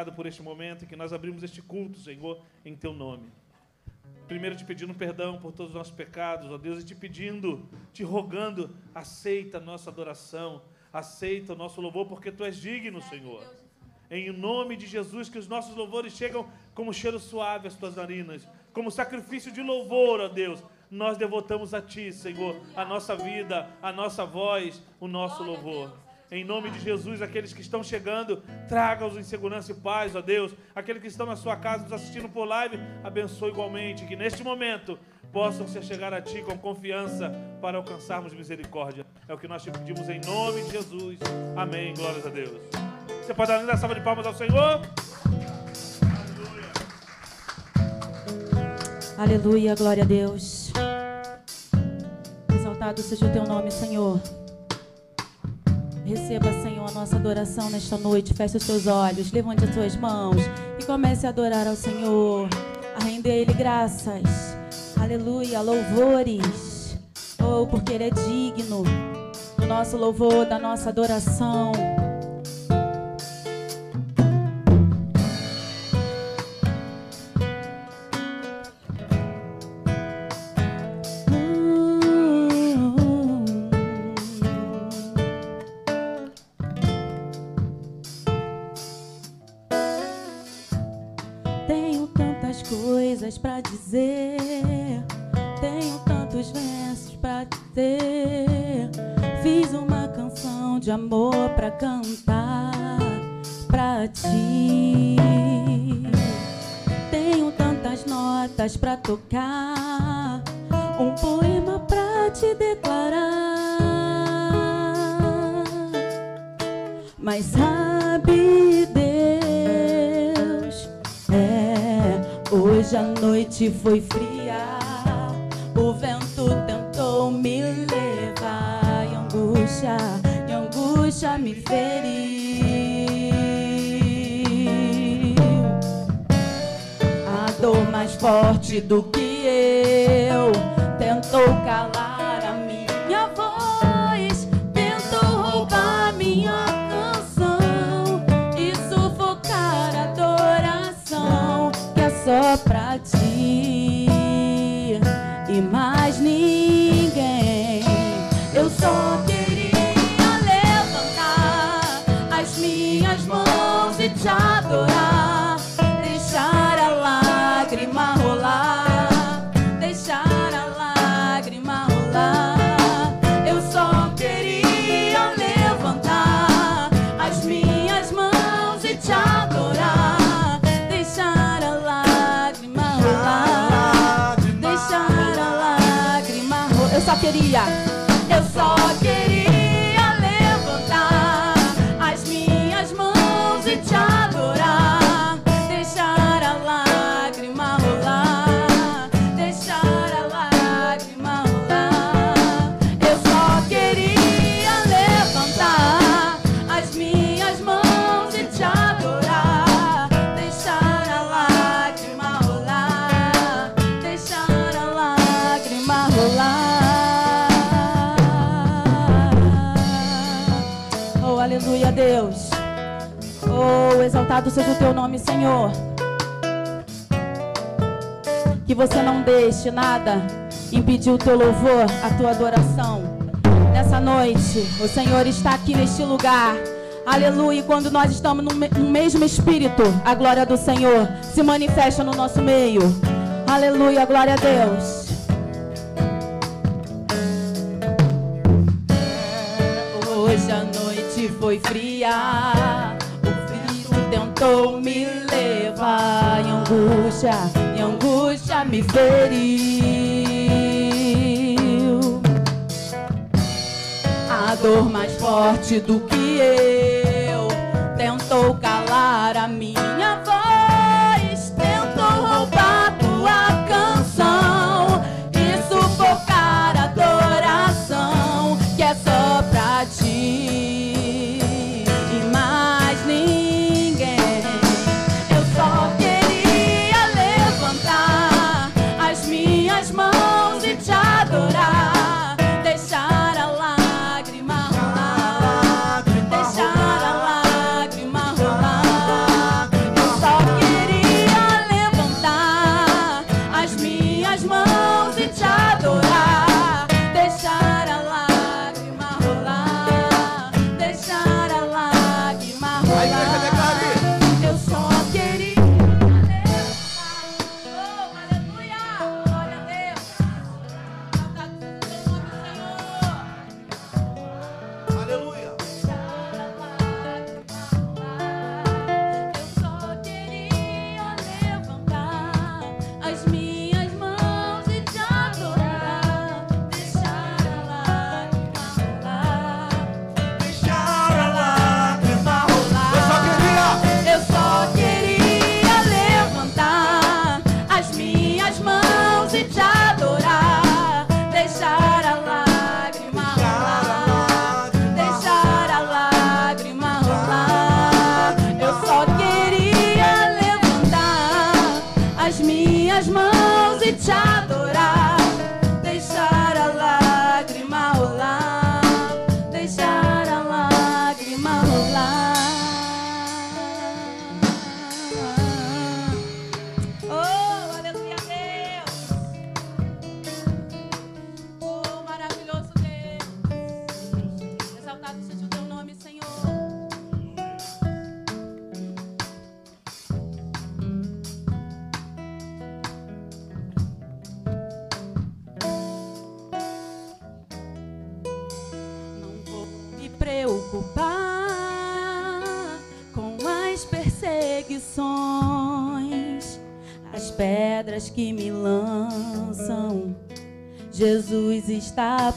Obrigado por este momento em que nós abrimos este culto, Senhor, em Teu nome. Primeiro te pedindo perdão por todos os nossos pecados, ó Deus, e te pedindo, te rogando, aceita a nossa adoração, aceita o nosso louvor, porque Tu és digno, Senhor. Em nome de Jesus, que os nossos louvores chegam como cheiro suave às Tuas narinas, como sacrifício de louvor, ó Deus. Nós devotamos a Ti, Senhor, a nossa vida, a nossa voz, o nosso louvor. Em nome de Jesus, aqueles que estão chegando, traga-os em segurança e paz, ó Deus. Aqueles que estão na sua casa nos assistindo por live, abençoe igualmente. Que neste momento possam se chegar a Ti com confiança para alcançarmos misericórdia. É o que nós te pedimos em nome de Jesus. Amém. Glórias a Deus. Você pode dar uma salva de palmas ao Senhor? Aleluia, glória a Deus. Exaltado seja o teu nome, Senhor. Receba, Senhor, a nossa adoração nesta noite. Feche os seus olhos, levante as suas mãos e comece a adorar ao Senhor, a render a Ele graças. Aleluia, louvores. Oh, porque Ele é digno do nosso louvor, da nossa adoração. o teu louvor, a tua adoração. Nessa noite, o Senhor está aqui neste lugar. Aleluia. Quando nós estamos no mesmo espírito, a glória do Senhor se manifesta no nosso meio. Aleluia, glória a Deus. Hoje a noite foi fria, o vento tentou me levar. em angústia, em angústia me feriu. Dor mais forte do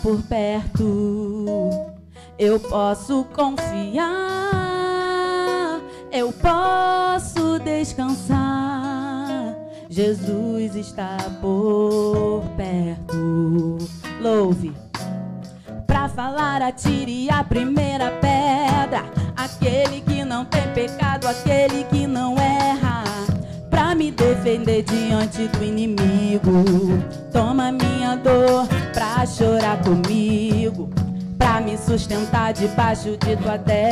por perto. até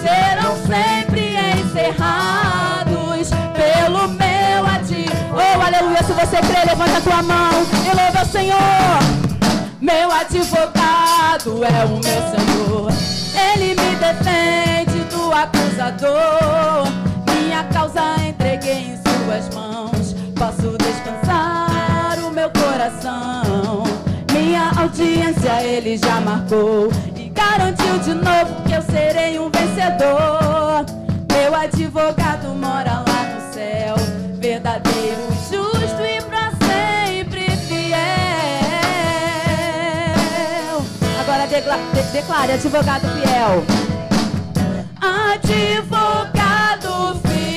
serão sempre encerrados pelo meu advogado. Oh, aleluia, se você crê, levanta a tua mão e louva ao Senhor. Meu advogado é o meu Senhor. Ele me defende do acusador. Minha causa entreguei em suas mãos. Posso descansar o meu coração. Minha audiência ele já marcou garantiu de novo que eu serei um vencedor. Meu advogado mora lá no céu, verdadeiro, justo e pra sempre fiel. Agora decla- de- declare, advogado fiel. Advogado fiel,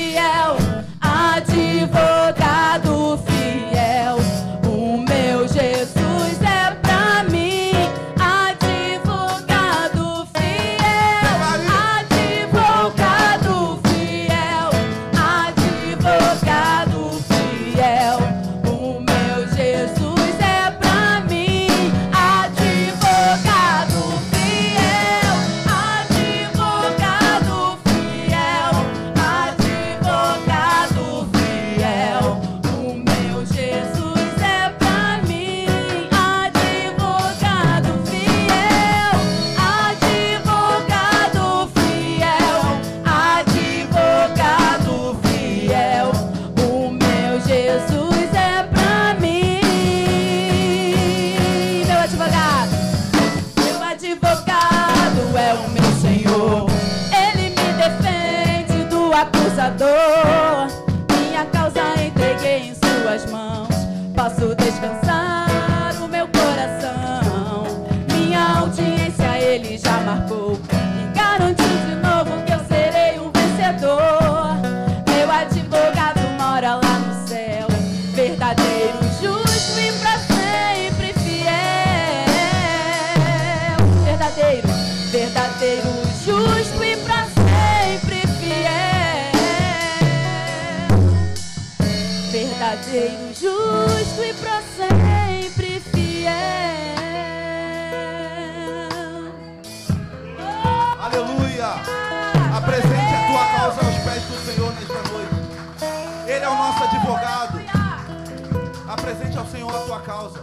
ao Senhor a tua causa.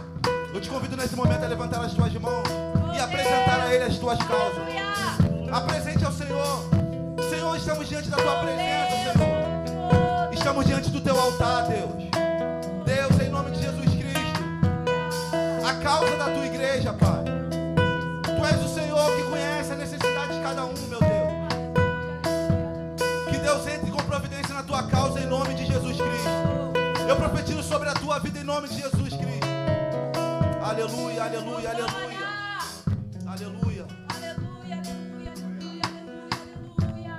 Eu te convido nesse momento a levantar as tuas mãos e apresentar a Ele as tuas causas. Apresente ao Senhor. Senhor, estamos diante da tua presença, Senhor. Estamos diante do teu altar, Deus. Deus, em nome de Jesus Cristo. A causa da tua igreja, Pai. Tu és o Senhor que conhece a necessidade de cada um, meu Deus. Que Deus entre com providência na tua causa em nome de Jesus profetizo sobre a tua vida em nome de Jesus Cristo. Aleluia, aleluia, aleluia. Aleluia. Aleluia, aleluia, aleluia, aleluia.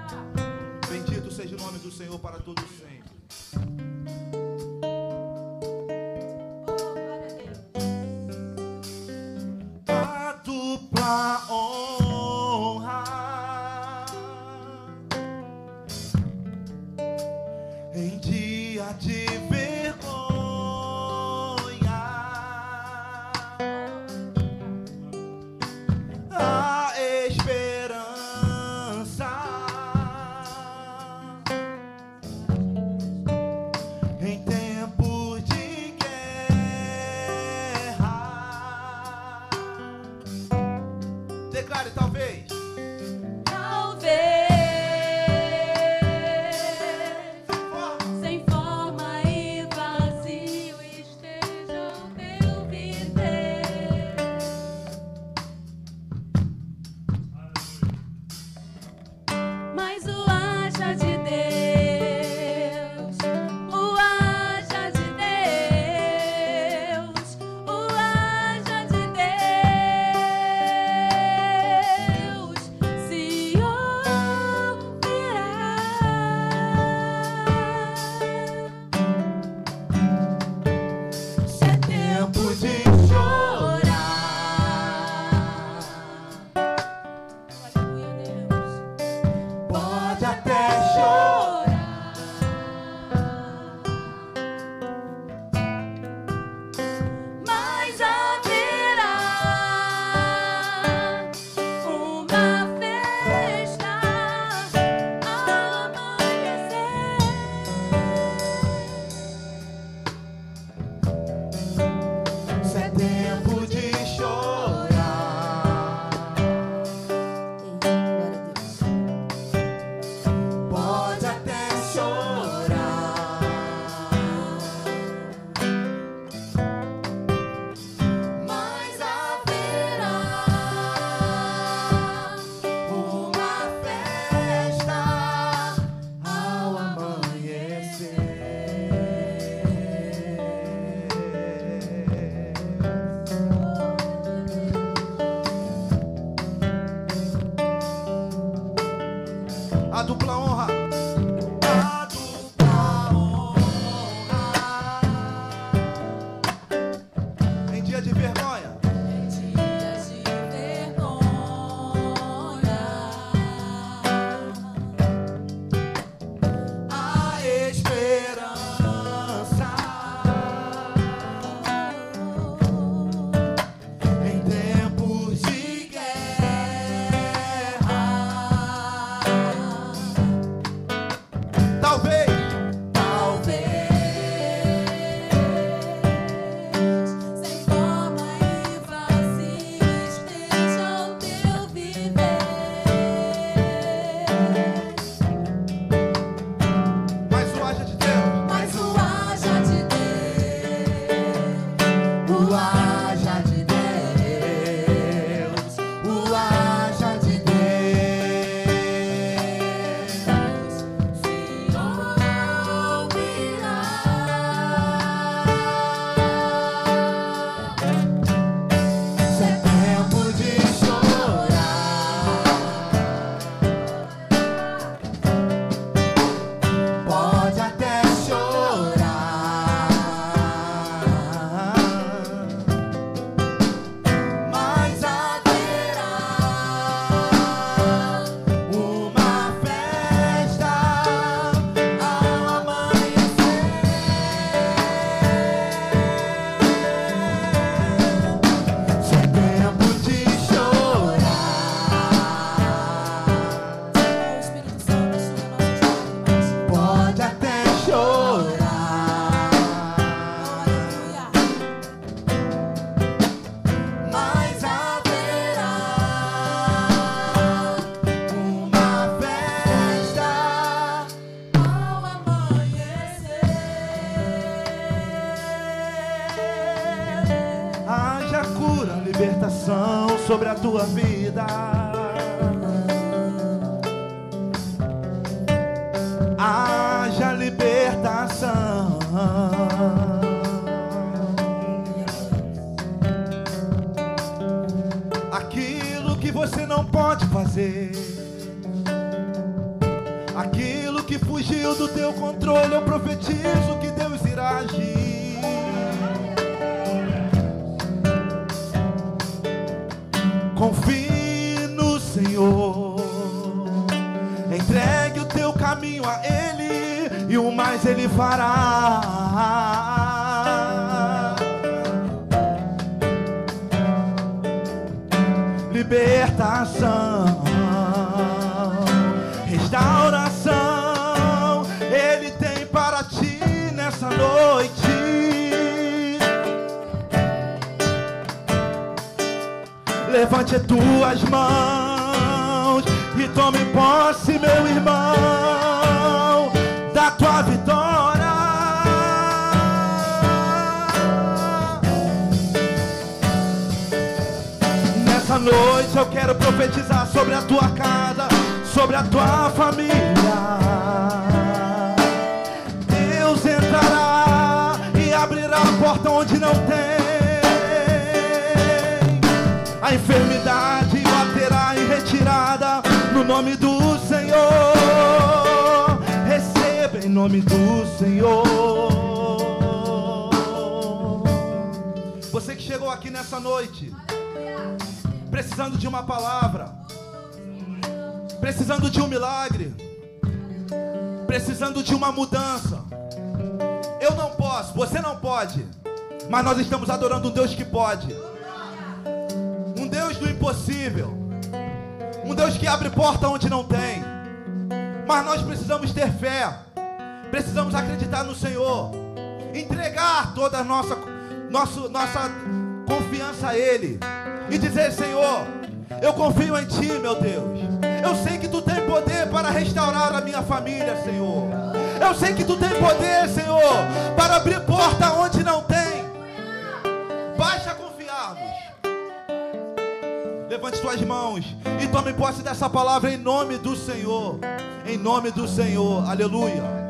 Bendito seja o nome do Senhor para todos sempre. Sobre a tua vida. Haja libertação. Aquilo que você não pode fazer. Aquilo que fugiu do teu controle, eu profetizo fará. Libertação, restauração, Ele tem para ti nessa noite. Levante as tuas mãos profetizar sobre a tua casa, sobre a tua família. Deus entrará e abrirá a porta onde não tem. A enfermidade baterá em retirada no nome do Senhor. Receba em nome do Senhor. Você que chegou aqui nessa noite, precisando de uma palavra, precisando de um milagre, precisando de uma mudança. Eu não posso, você não pode, mas nós estamos adorando um Deus que pode. Um Deus do impossível. Um Deus que abre porta onde não tem. Mas nós precisamos ter fé. Precisamos acreditar no Senhor. Entregar toda a nossa, nosso, nossa confiança a Ele. E dizer, Senhor, eu confio em Ti, meu Deus. Eu sei que Tu tem poder para restaurar a minha família, Senhor. Eu sei que Tu tem poder, Senhor, para abrir porta onde não tem. Basta confiarmos. Levante suas mãos e tome posse dessa palavra em nome do Senhor. Em nome do Senhor. Aleluia.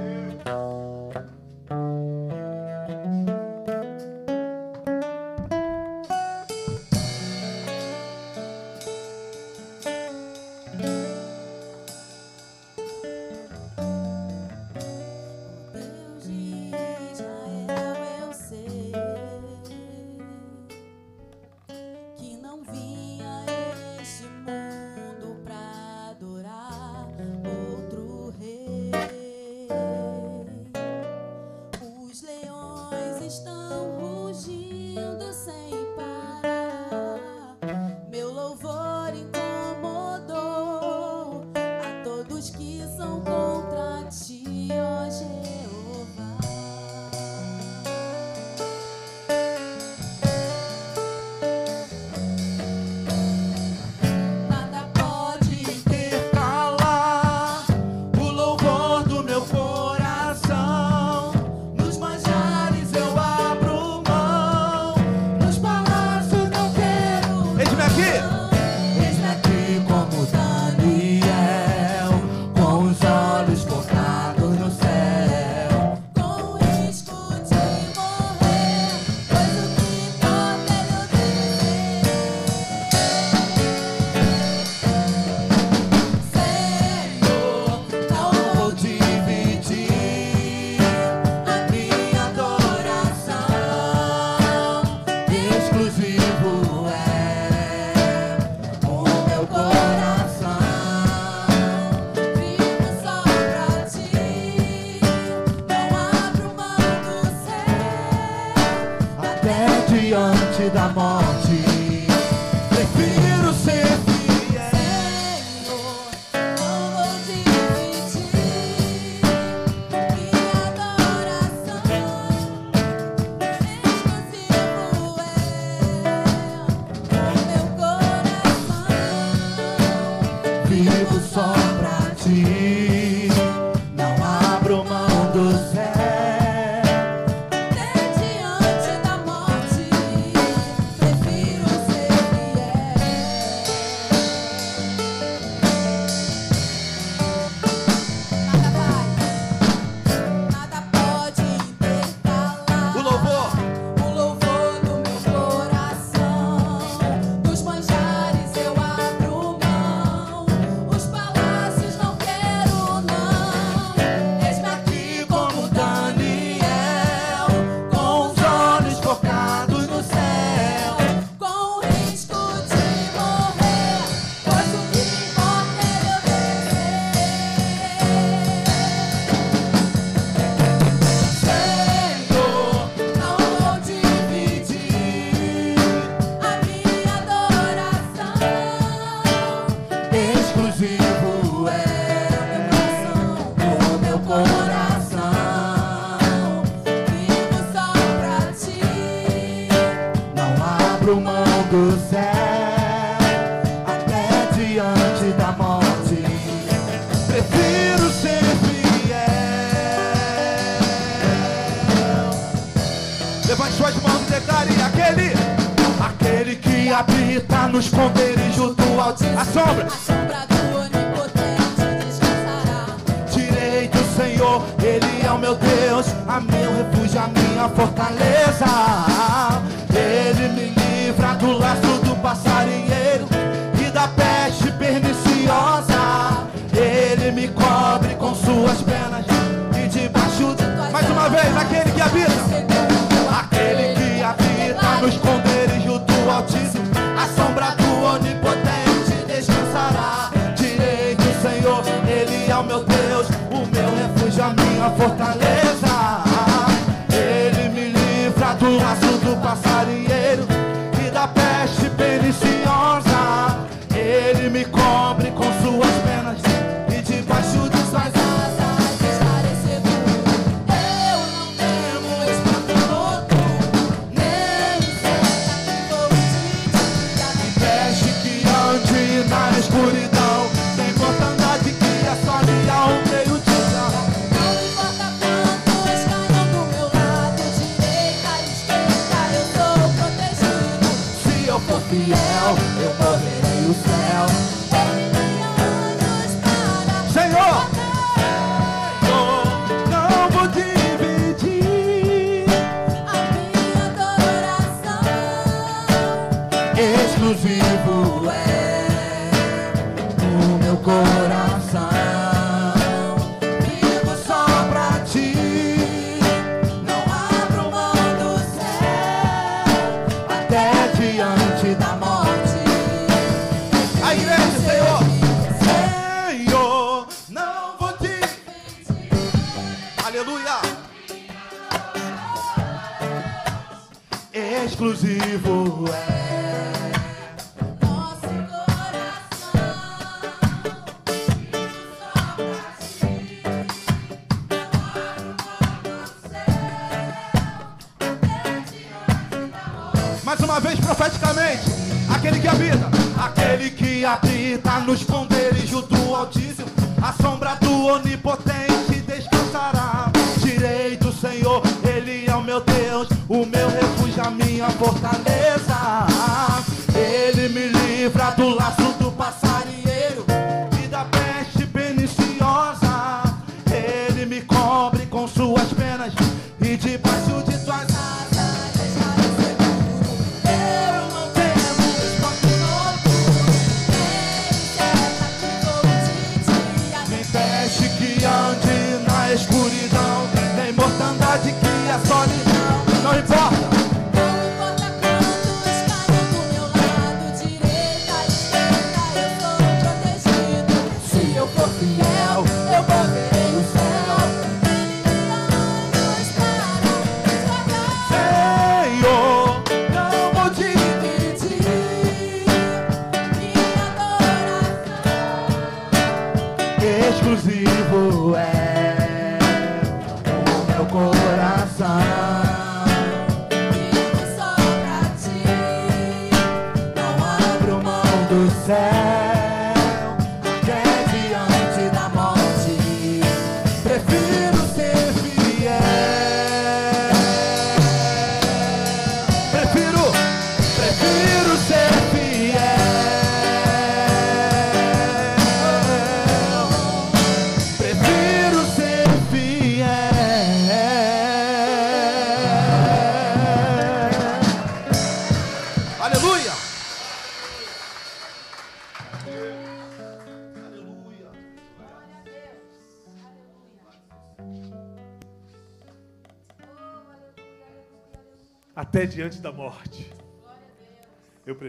Fiel, eu moverei o céu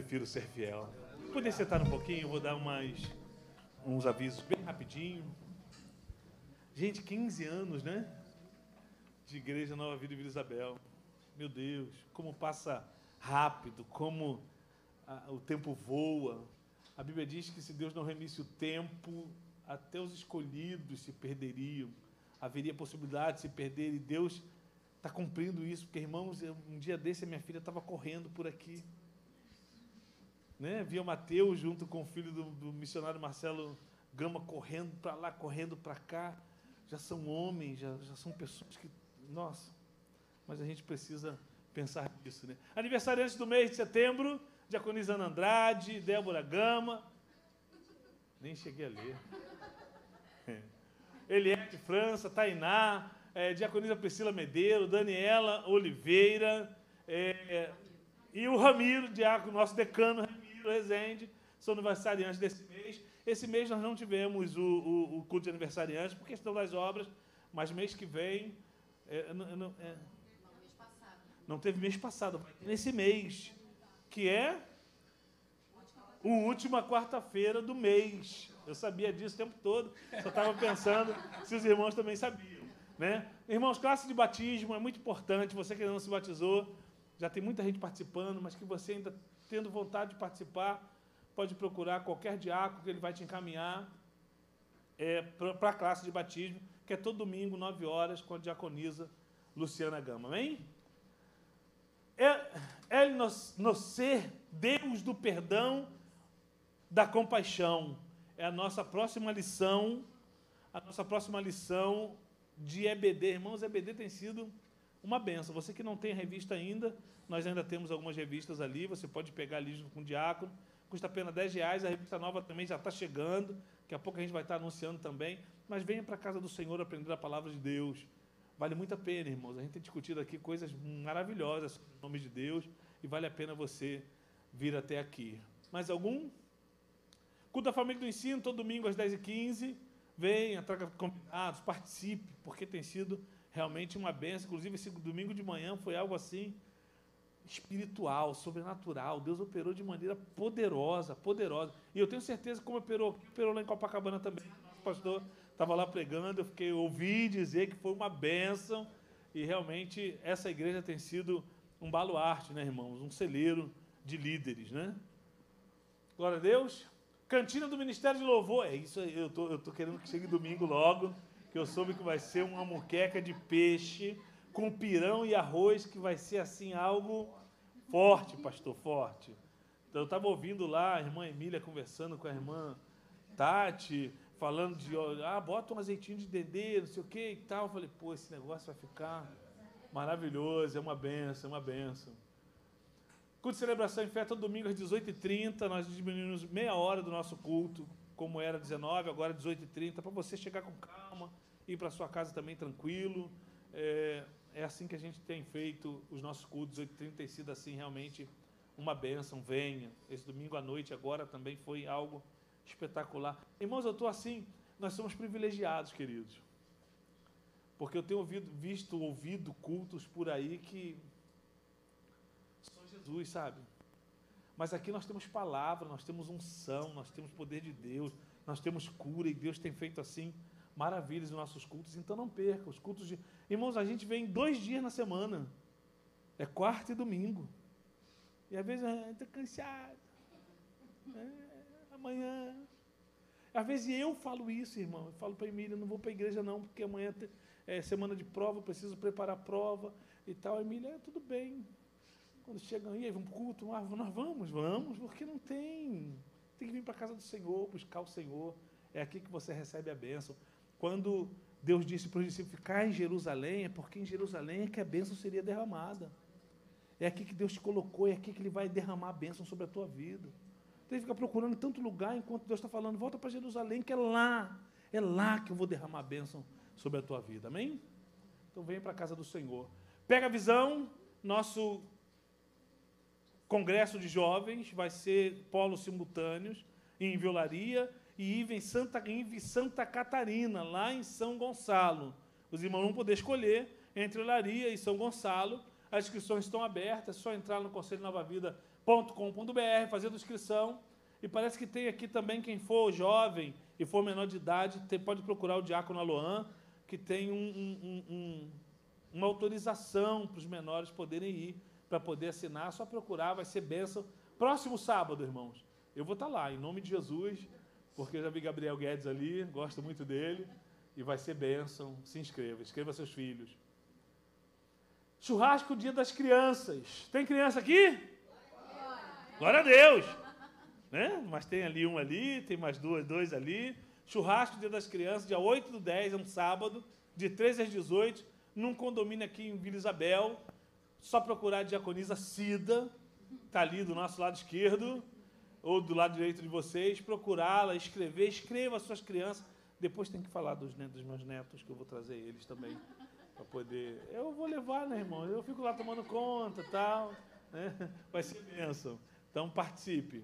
prefiro ser fiel. Poder sentar um pouquinho, vou dar umas, uns avisos bem rapidinho. Gente, 15 anos, né? De Igreja Nova Vida e Vila Isabel. Meu Deus, como passa rápido, como ah, o tempo voa. A Bíblia diz que se Deus não remisse o tempo, até os escolhidos se perderiam. Haveria possibilidade de se perder e Deus está cumprindo isso. Porque, irmãos, um dia desse a minha filha estava correndo por aqui. Né? Via Mateus junto com o filho do, do missionário Marcelo Gama correndo para lá, correndo para cá. Já são homens, já, já são pessoas que. Nossa, mas a gente precisa pensar nisso. Né? Aniversariantes do mês de setembro, Diaconisa Ana Andrade, Débora Gama. Nem cheguei a ler. É. Eliette França, Tainá, é, Diaconisa Priscila Medeiro, Daniela Oliveira, é, é, e o Ramiro, diácono, nosso decano Rezende, são aniversariantes desse mês. Esse mês nós não tivemos o, o, o culto de aniversariantes por questão das obras, mas mês que vem. é, não- é, não teve mês passado, nesse mês, que é a última quarta-feira do mês. Eu sabia disso o tempo todo, só estava pensando se os irmãos também sabiam. Né? Irmãos, classe de batismo é muito importante. Você que ainda não se batizou, já tem muita gente participando, mas que você ainda tendo vontade de participar, pode procurar qualquer diácono que ele vai te encaminhar é, para a classe de batismo, que é todo domingo, 9 horas, com a diaconisa Luciana Gama. Amém? É, é nos, ser Deus do perdão, da compaixão. É a nossa próxima lição, a nossa próxima lição de EBD. Irmãos, EBD tem sido uma benção. Você que não tem a revista ainda, nós ainda temos algumas revistas ali, você pode pegar ali junto com o diácono. Custa apenas 10 reais, a revista nova também já está chegando. Daqui a pouco a gente vai estar anunciando também. Mas venha para a casa do Senhor aprender a palavra de Deus. Vale muito a pena, irmãos. A gente tem discutido aqui coisas maravilhosas o nome de Deus e vale a pena você vir até aqui. Mais algum? Culto da Família do Ensino, todo domingo às 10h15. Venha, traga convidados, participe, porque tem sido realmente uma benção. Inclusive, esse domingo de manhã foi algo assim espiritual, sobrenatural. Deus operou de maneira poderosa, poderosa. E eu tenho certeza como operou, operou lá em Copacabana também. O pastor estava lá pregando, eu fiquei ouvi dizer que foi uma bênção e realmente essa igreja tem sido um baluarte, né, irmãos? Um celeiro de líderes, né? Glória a Deus. Cantina do Ministério de Louvor. É isso aí, eu tô, eu tô querendo que chegue domingo logo, que eu soube que vai ser uma muqueca de peixe com pirão e arroz, que vai ser assim algo forte, pastor, forte. Então eu estava ouvindo lá a irmã Emília conversando com a irmã Tati, falando de, ah, bota um azeitinho de dendê, não sei o que e tal. Eu falei, pô, esse negócio vai ficar maravilhoso, é uma benção, é uma benção. Culto de celebração em fé todo domingo às 18h30. Nós diminuímos meia hora do nosso culto, como era 19, agora 18h30, para você chegar com calma, ir para sua casa também tranquilo. É, é, assim que a gente tem feito os nossos cultos. 18h30 tem sido assim realmente uma bênção. Venha. Esse domingo à noite agora também foi algo espetacular. Irmãos, eu estou assim, nós somos privilegiados, queridos. Porque eu tenho ouvido, visto, ouvido cultos por aí que são Jesus, sabe? Mas aqui nós temos palavra, nós temos unção, nós temos poder de Deus, nós temos cura e Deus tem feito assim maravilhas nos nossos cultos. Então não perca os cultos de. Irmãos, a gente vem dois dias na semana. É quarta e domingo. E às vezes estou cansado. É, amanhã. Às vezes eu falo isso, irmão. Eu falo para a Emília, não vou para a igreja não, porque amanhã é semana de prova, preciso preparar a prova e tal. A Emília, é, tudo bem. Quando chegam aí, vamos para o culto, ah, nós vamos, vamos, porque não tem. Tem que vir para a casa do Senhor, buscar o Senhor. É aqui que você recebe a bênção. Quando Deus disse para os discípulos ficar em Jerusalém, é porque em Jerusalém é que a bênção seria derramada. É aqui que Deus te colocou, é aqui que Ele vai derramar a bênção sobre a tua vida. Tem que ficar procurando tanto lugar enquanto Deus está falando, volta para Jerusalém, que é lá, é lá que eu vou derramar a bênção sobre a tua vida. Amém? Então vem para a casa do Senhor. Pega a visão, nosso congresso de jovens vai ser polos simultâneos em Violaria e IVE em Santa, IVE Santa Catarina, lá em São Gonçalo. Os irmãos vão poder escolher entre Olaria e São Gonçalo. As inscrições estão abertas, é só entrar no conselhonovavida.com.br, fazer a inscrição. E parece que tem aqui também quem for jovem e for menor de idade, pode procurar o Diácono Aloan, que tem um, um, um, uma autorização para os menores poderem ir para poder assinar, só procurar, vai ser bênção. Próximo sábado, irmãos, eu vou estar lá, em nome de Jesus, porque eu já vi Gabriel Guedes ali, gosto muito dele, e vai ser bênção. Se inscreva, inscreva seus filhos. Churrasco Dia das Crianças. Tem criança aqui? Glória a Deus! Né? Mas tem ali um ali, tem mais duas, dois ali. Churrasco Dia das Crianças, dia 8 do 10, é um sábado, de 13 às 18, num condomínio aqui em Vila Isabel. Só procurar a diaconisa Cida, está ali do nosso lado esquerdo, ou do lado direito de vocês, procurá-la, escrever, escreva as suas crianças. Depois tem que falar dos, dos meus netos, que eu vou trazer eles também, para poder... Eu vou levar, né, irmão? Eu fico lá tomando conta tal. Né? Vai ser bênção. Então, participe.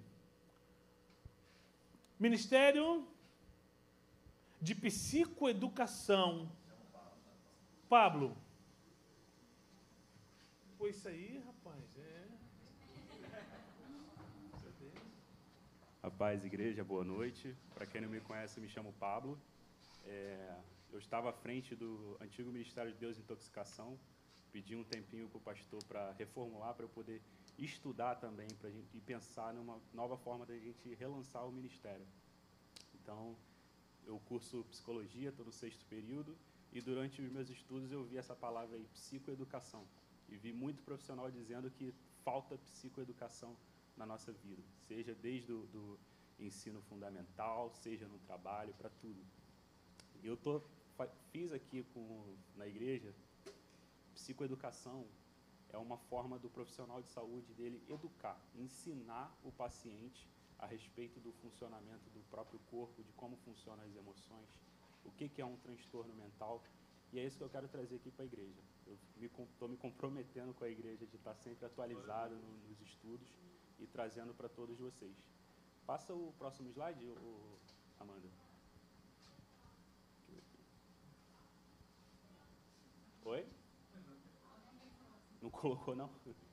Ministério de Psicoeducação. Pablo. Foi isso aí, rapaz. É. Rapaz, igreja, boa noite. Para quem não me conhece, me chamo Pablo. É, eu estava à frente do antigo Ministério de Deus Intoxicação. Pedi um tempinho para o pastor para reformular, para eu poder estudar também pra gente, e pensar numa nova forma da gente relançar o ministério. Então, eu curso psicologia, estou no sexto período, e durante os meus estudos eu vi essa palavra aí, psicoeducação. E vi muito profissional dizendo que falta psicoeducação na nossa vida, seja desde o do ensino fundamental, seja no trabalho, para tudo. Eu tô, fiz aqui com, na igreja, psicoeducação é uma forma do profissional de saúde dele educar, ensinar o paciente a respeito do funcionamento do próprio corpo, de como funcionam as emoções, o que, que é um transtorno mental. E é isso que eu quero trazer aqui para a igreja eu estou me, me, comprometendo com a igreja de estar sempre atualizado no, nos estudos e trazendo para todos vocês. Passa o próximo slide, o, Amanda. Oi? Não colocou, não?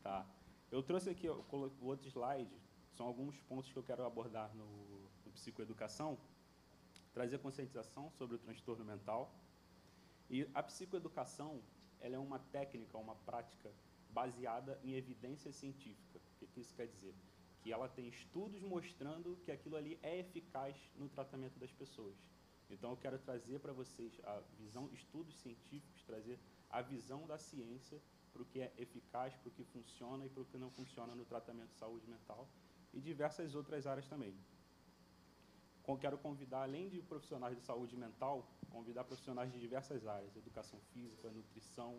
Tá. Eu trouxe aqui o outro slide, são alguns pontos que eu quero abordar no, no psicoeducação. Trazer conscientização sobre o transtorno mental, e a psicoeducação ela é uma técnica, uma prática baseada em evidência científica. O que, que isso quer dizer? Que ela tem estudos mostrando que aquilo ali é eficaz no tratamento das pessoas. Então eu quero trazer para vocês a visão, estudos científicos, trazer a visão da ciência para o que é eficaz, para o que funciona e para o que não funciona no tratamento de saúde mental e diversas outras áreas também. Quero convidar, além de profissionais de saúde mental, convidar profissionais de diversas áreas, educação física, nutrição,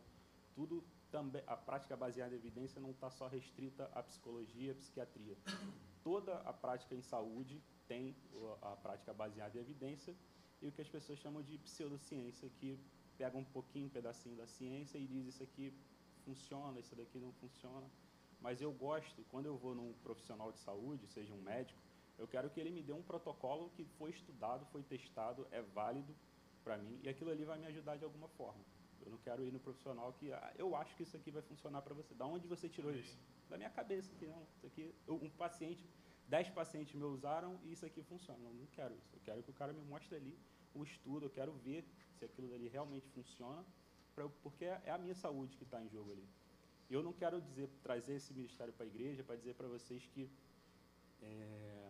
tudo também. A prática baseada em evidência não está só restrita à psicologia, à psiquiatria. Toda a prática em saúde tem a prática baseada em evidência e o que as pessoas chamam de pseudociência, que pega um pouquinho, um pedacinho da ciência e diz isso aqui funciona, isso daqui não funciona. Mas eu gosto, quando eu vou num profissional de saúde, seja um médico, eu quero que ele me dê um protocolo que foi estudado, foi testado, é válido para mim e aquilo ali vai me ajudar de alguma forma. Eu não quero ir no profissional que ah, eu acho que isso aqui vai funcionar para você. Da onde você tirou isso? Da minha cabeça que não. Isso aqui, um paciente, dez pacientes me usaram e isso aqui funciona. Eu não quero isso. Eu quero que o cara me mostre ali o estudo. Eu quero ver se aquilo ali realmente funciona, pra, porque é a minha saúde que está em jogo ali. Eu não quero dizer trazer esse ministério para a igreja para dizer para vocês que é,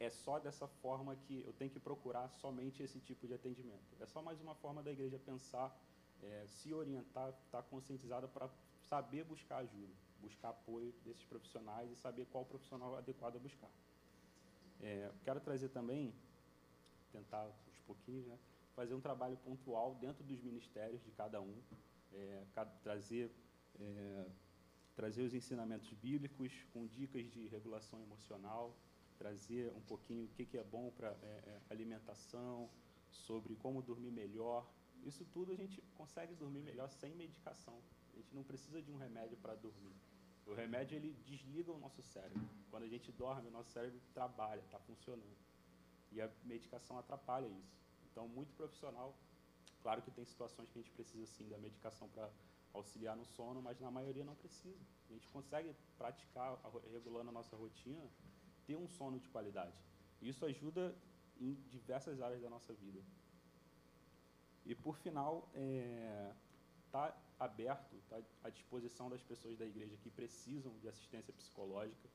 é só dessa forma que eu tenho que procurar somente esse tipo de atendimento. É só mais uma forma da igreja pensar, é, se orientar, estar tá conscientizada para saber buscar ajuda, buscar apoio desses profissionais e saber qual profissional adequado a buscar. É, quero trazer também, tentar uns pouquinhos, né, fazer um trabalho pontual dentro dos ministérios de cada um, é, trazer é, trazer os ensinamentos bíblicos com dicas de regulação emocional, trazer um pouquinho o que, que é bom para é, é, alimentação, sobre como dormir melhor. Isso tudo a gente consegue dormir melhor sem medicação. A gente não precisa de um remédio para dormir. O remédio ele desliga o nosso cérebro. Quando a gente dorme, o nosso cérebro trabalha, está funcionando. E a medicação atrapalha isso. Então, muito profissional. Claro que tem situações que a gente precisa sim da medicação para auxiliar no sono, mas na maioria não precisa. A gente consegue praticar, regulando a nossa rotina, ter um sono de qualidade. Isso ajuda em diversas áreas da nossa vida. E por final, está é, tá aberto, está à disposição das pessoas da igreja que precisam de assistência psicológica.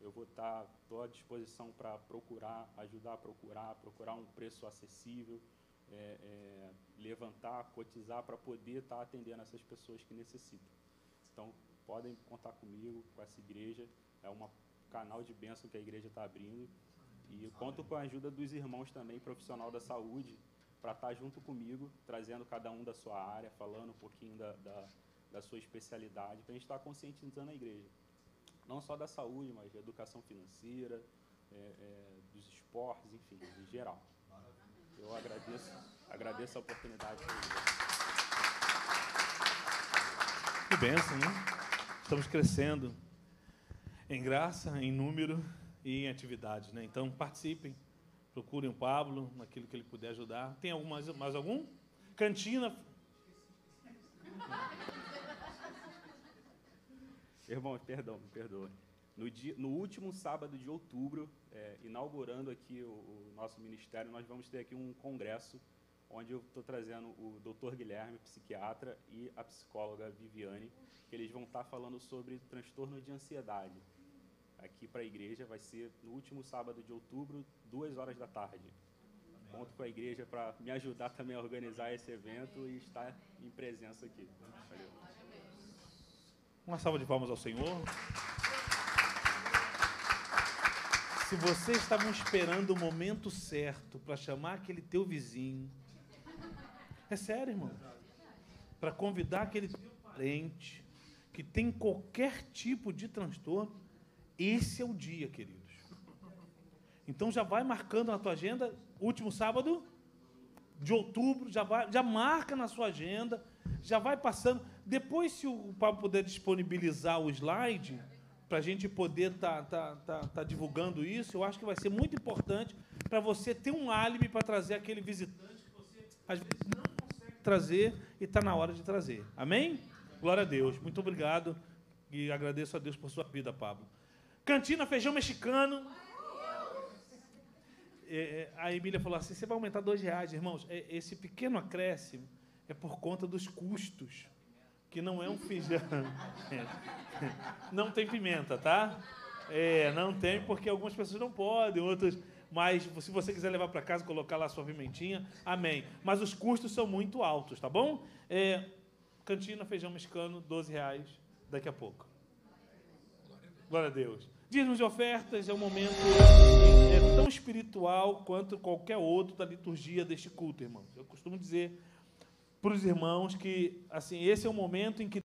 Eu vou estar tá, à disposição para procurar, ajudar a procurar, procurar um preço acessível, é, é, levantar, cotizar para poder estar tá atendendo essas pessoas que necessitam. Então, podem contar comigo, com essa igreja. É uma canal de bênção que a igreja está abrindo. E conto com a ajuda dos irmãos também, profissional da saúde, para estar tá junto comigo, trazendo cada um da sua área, falando um pouquinho da, da, da sua especialidade, para a gente estar tá conscientizando a igreja. Não só da saúde, mas da educação financeira, é, é, dos esportes, enfim, em geral. Eu agradeço, agradeço a oportunidade. Que bênção, né? Estamos crescendo em graça, em número e em atividade. Né? Então, participem, procurem o Pablo naquilo que ele puder ajudar. Tem algum, mais, mais algum? Cantina. Irmãos, perdão, me perdoe. No, dia, no último sábado de outubro, é, inaugurando aqui o, o, nosso ministério, nós vamos ter aqui um congresso onde eu estou trazendo o doutor Guilherme, psiquiatra, e a psicóloga Viviane, que eles vão estar falando sobre transtorno de ansiedade aqui para a igreja vai ser no último sábado de outubro, duas horas da tarde. Conto com a igreja para me ajudar também a organizar esse evento e estar em presença aqui. Valeu. Uma salva de palmas ao Senhor. Se vocês estavam esperando o momento certo para chamar aquele teu vizinho, é sério, irmão, para convidar aquele teu parente que tem qualquer tipo de transtorno, esse é o dia, queridos. Então já vai marcando na tua agenda, último sábado de outubro, já, vai, já marca na sua agenda, já vai passando. Depois, se o Pablo puder disponibilizar o slide, para a gente poder estar tá, tá, tá, tá, divulgando isso, eu acho que vai ser muito importante para você ter um álibi para trazer aquele visitante que você, às vezes, não consegue trazer e está na hora de trazer. Amém? Glória a Deus. Muito obrigado e agradeço a Deus por sua vida, Pablo. Cantina feijão mexicano. É, é, a Emília falou assim: você vai aumentar dois reais, irmãos. É, esse pequeno acréscimo é por conta dos custos que não é um feijão. Não tem pimenta, tá? É, não tem, porque algumas pessoas não podem, outras. Mas se você quiser levar para casa, colocar lá sua pimentinha, amém. Mas os custos são muito altos, tá bom? É, cantina, feijão mexicano, 12 reais daqui a pouco. Glória a Deus. Dízimos de ofertas é um momento é, tão espiritual quanto qualquer outro da liturgia deste culto, irmãos. Eu costumo dizer para os irmãos que assim esse é o momento em que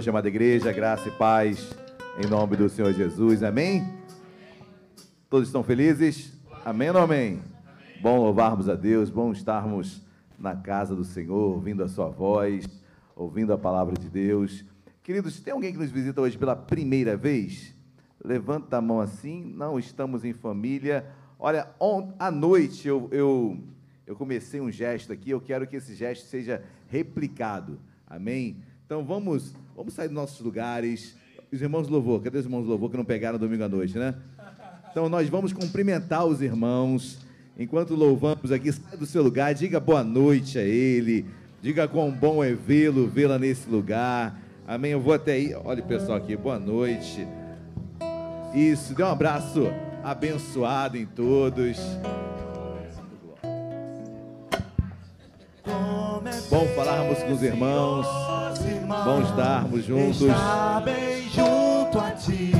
noite, amada igreja, graça e paz em nome do Senhor Jesus. Amém? Todos estão felizes? Amém ou não amém? Bom louvarmos a Deus, bom estarmos na casa do Senhor, ouvindo a sua voz, ouvindo a palavra de Deus. Queridos, tem alguém que nos visita hoje pela primeira vez? Levanta a mão assim, não estamos em família. Olha, on, à noite eu, eu, eu comecei um gesto aqui, eu quero que esse gesto seja replicado. Amém? Então vamos, vamos sair dos nossos lugares. Os irmãos do louvor, cadê os irmãos do louvor que não pegaram domingo à noite, né? Então nós vamos cumprimentar os irmãos. Enquanto louvamos aqui, sai do seu lugar, diga boa noite a ele. Diga quão bom é vê-lo, vê-la nesse lugar. Amém. Eu vou até aí. Olha o pessoal aqui, boa noite. Isso, dê um abraço abençoado em todos. Bom falarmos com os irmãos. Bom estarmos juntos. Bem junto a ti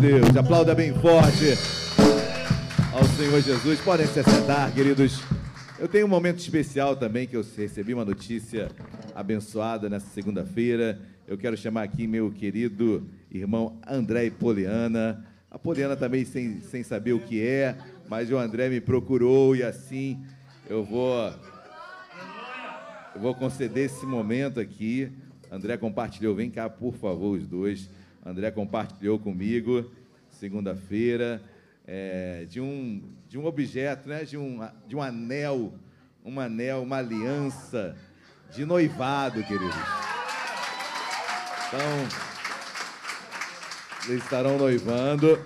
Deus! Aplauda bem forte ao Senhor Jesus. Podem se sentar, queridos. Eu tenho um momento especial também que eu recebi uma notícia abençoada nessa segunda-feira. Eu quero chamar aqui meu querido irmão André Poliana. A Poliana também sem, sem saber o que é, mas o André me procurou e assim eu vou eu vou conceder esse momento aqui. André compartilhou, vem cá, por favor, os dois. André compartilhou comigo, segunda-feira, é, de, um, de um objeto, né? de, um, de um anel, um anel, uma aliança de noivado, queridos. Então, eles estarão noivando.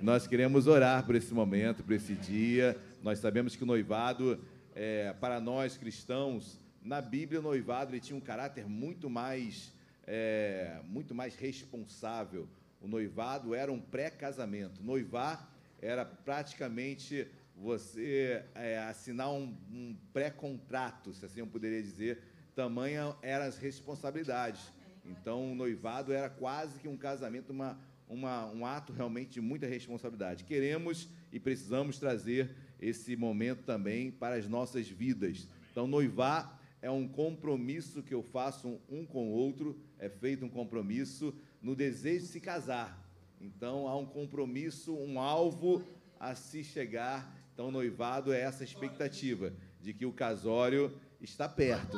Nós queremos orar por esse momento, por esse dia. Nós sabemos que o noivado, é, para nós cristãos, na Bíblia, o noivado ele tinha um caráter muito mais, é, muito mais responsável. O noivado era um pré-casamento. Noivar era praticamente você é, assinar um, um pré-contrato, se assim eu poderia dizer. Tamanha eram as responsabilidades. Então, o noivado era quase que um casamento, uma, uma, um ato realmente de muita responsabilidade. Queremos e precisamos trazer esse momento também para as nossas vidas. Então, noivar é um compromisso que eu faço um com o outro, é feito um compromisso no desejo de se casar. Então, há um compromisso, um alvo a se chegar. Então, noivado é essa expectativa de que o casório está perto.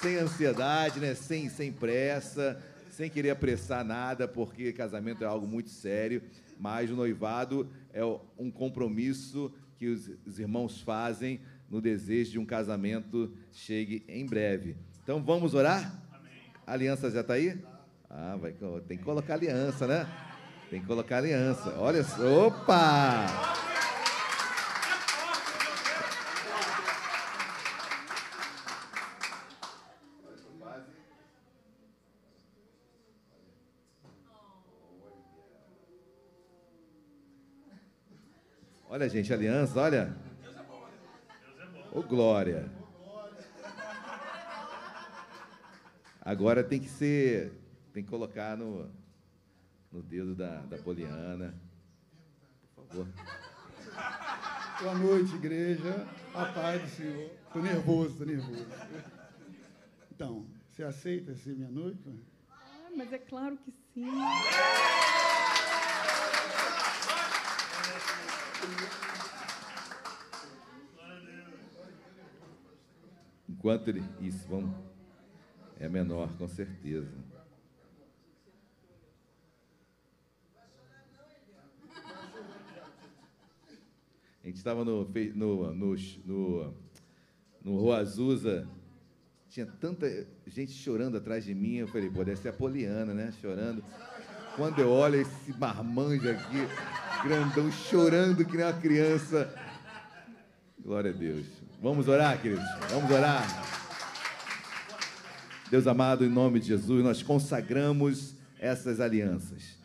Sem ansiedade, né? sem, sem pressa, sem querer apressar nada, porque casamento é algo muito sério, mas o noivado é um compromisso que os, os irmãos fazem no desejo de um casamento chegue em breve. Então vamos orar? A aliança já está aí? Ah, vai, tem que colocar aliança, né? Tem que colocar aliança. Olha. Opa! Olha, gente, aliança, olha. Ô, glória. Agora tem que ser, tem que colocar no, no dedo da, da Poliana. Por favor. Boa noite, igreja. A paz do Senhor. Tô nervoso, tô nervoso. Então, você aceita ser minha noiva? Ah, mas é claro que sim. Enquanto ele. Isso, vamos. É menor, com certeza. A gente estava no, no, no, no, no Rua Azusa, tinha tanta gente chorando atrás de mim. Eu falei, pô, deve ser a Poliana, né? Chorando. Quando eu olho esse marmanjo aqui, grandão, chorando que nem uma criança. Glória a Deus. Vamos orar, queridos? Vamos orar. Deus amado, em nome de Jesus, nós consagramos essas alianças.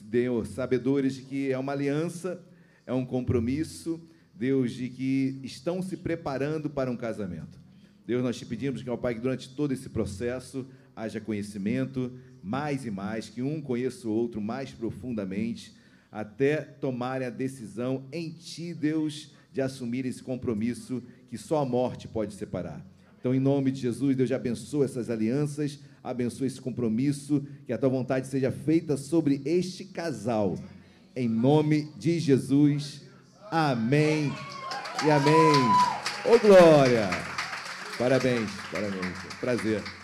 Deus, sabedores de que é uma aliança, é um compromisso, Deus, de que estão se preparando para um casamento. Deus, nós te pedimos que, ó Pai, que durante todo esse processo haja conhecimento, mais e mais, que um conheça o outro mais profundamente, até tomarem a decisão em Ti, Deus, de assumir esse compromisso que só a morte pode separar. Então, em nome de Jesus, Deus abençoe essas alianças, abençoe esse compromisso, que a tua vontade seja feita sobre este casal. Em nome de Jesus. Amém e amém. Ô glória! Parabéns, parabéns. Prazer.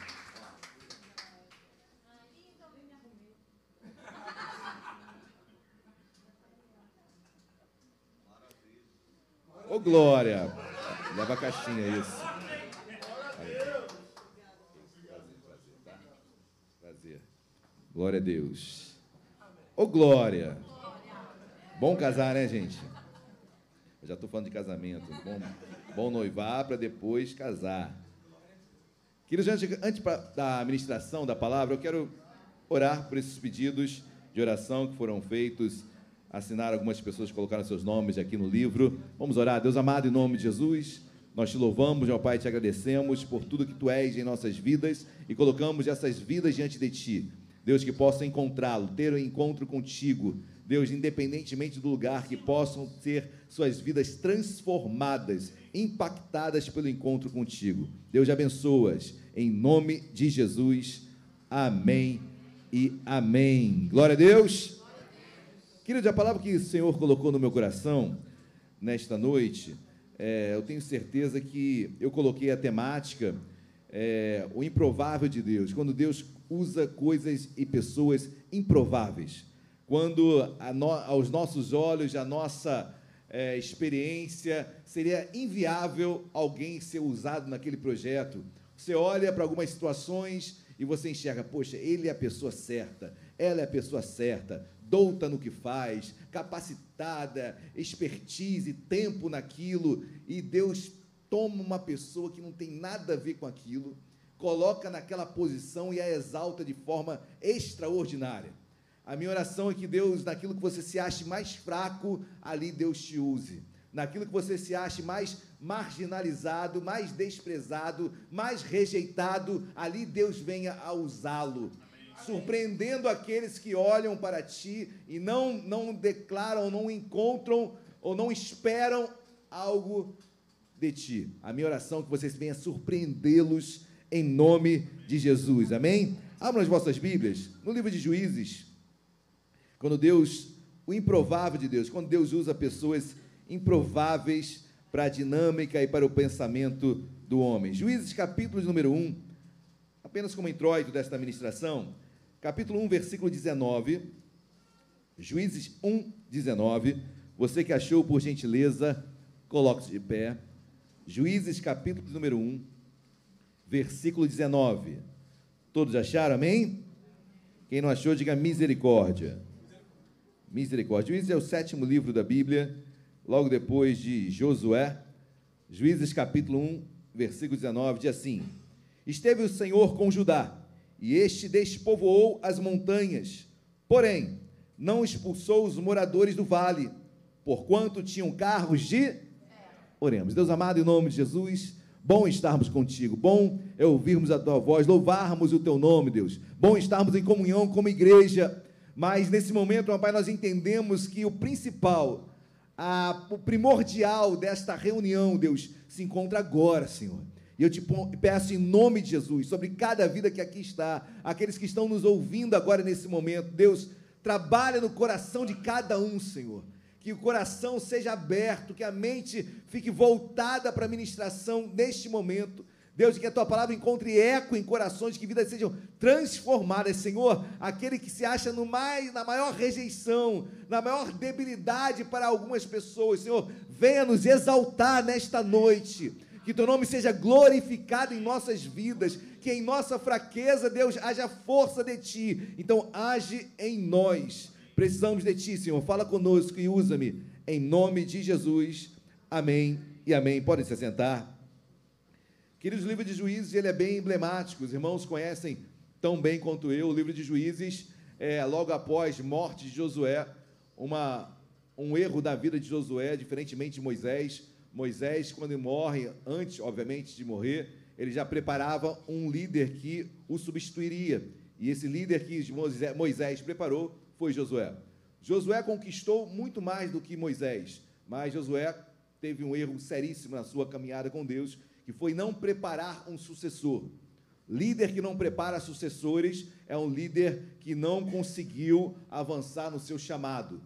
Glória! Leva a caixinha, isso. Prazer. Glória a Deus. Ô glória! Bom casar, né, gente? Eu já estou falando de casamento. Bom, bom noivar para depois casar. Queridos, antes, antes da ministração da palavra, eu quero orar por esses pedidos de oração que foram feitos. Assinaram algumas pessoas colocaram seus nomes aqui no livro. Vamos orar. Deus amado, em nome de Jesus, nós te louvamos, meu Pai, te agradecemos por tudo que tu és em nossas vidas e colocamos essas vidas diante de ti. Deus, que possam encontrá-lo, ter um encontro contigo. Deus, independentemente do lugar, que possam ter suas vidas transformadas, impactadas pelo encontro contigo. Deus abençoas. Em nome de Jesus. Amém e amém. Glória a Deus. Querido, a palavra que o Senhor colocou no meu coração nesta noite, é, eu tenho certeza que eu coloquei a temática, é, o improvável de Deus, quando Deus usa coisas e pessoas improváveis, quando no- aos nossos olhos, a nossa é, experiência, seria inviável alguém ser usado naquele projeto. Você olha para algumas situações e você enxerga, poxa, ele é a pessoa certa, ela é a pessoa certa, douta no que faz, capacitada, expertise, tempo naquilo, e Deus toma uma pessoa que não tem nada a ver com aquilo, coloca naquela posição e a exalta de forma extraordinária. A minha oração é que Deus, naquilo que você se ache mais fraco, ali Deus te use. Naquilo que você se ache mais marginalizado, mais desprezado, mais rejeitado, ali Deus venha a usá-lo. Surpreendendo aqueles que olham para ti e não, não declaram, não encontram ou não esperam algo de ti. A minha oração é que vocês venham surpreendê-los em nome de Jesus. Amém? Abram as vossas Bíblias no livro de Juízes. Quando Deus, o improvável de Deus, quando Deus usa pessoas improváveis para a dinâmica e para o pensamento do homem. Juízes, capítulo número 1, apenas como introito desta ministração, capítulo 1, versículo 19. Juízes 1, 19. Você que achou, por gentileza, coloque-se de pé. Juízes, capítulo número 1, versículo 19. Todos acharam, amém? Quem não achou, diga misericórdia. Misericórdia. Juízes é o sétimo livro da Bíblia, logo depois de Josué. Juízes capítulo 1, versículo 19, diz assim: Esteve o Senhor com Judá, e este despovoou as montanhas, porém não expulsou os moradores do vale, porquanto tinham carros de. Oremos. Deus amado, em nome de Jesus, bom estarmos contigo, bom é ouvirmos a tua voz, louvarmos o teu nome, Deus, bom estarmos em comunhão como igreja, mas nesse momento, Pai, nós entendemos que o principal, a, o primordial desta reunião, Deus, se encontra agora, Senhor. E eu te peço em nome de Jesus, sobre cada vida que aqui está, aqueles que estão nos ouvindo agora nesse momento, Deus, trabalha no coração de cada um, Senhor. Que o coração seja aberto, que a mente fique voltada para a ministração neste momento. Deus, que a tua palavra encontre eco em corações, que vidas sejam transformadas, Senhor. Aquele que se acha no mais, na maior rejeição, na maior debilidade para algumas pessoas, Senhor, venha nos exaltar nesta noite que teu nome seja glorificado em nossas vidas, que em nossa fraqueza, Deus, haja força de ti. Então, age em nós. Precisamos de ti, Senhor. Fala conosco e usa-me. Em nome de Jesus. Amém e amém. Podem se sentar. Queridos, o livro de Juízes ele é bem emblemático. Os irmãos conhecem tão bem quanto eu. O livro de Juízes, é, logo após morte de Josué, uma, um erro da vida de Josué, diferentemente de Moisés Moisés, quando morre, antes, obviamente, de morrer, ele já preparava um líder que o substituiria. E esse líder que Moisés preparou foi Josué. Josué conquistou muito mais do que Moisés, mas Josué teve um erro seríssimo na sua caminhada com Deus, que foi não preparar um sucessor. Líder que não prepara sucessores é um líder que não conseguiu avançar no seu chamado.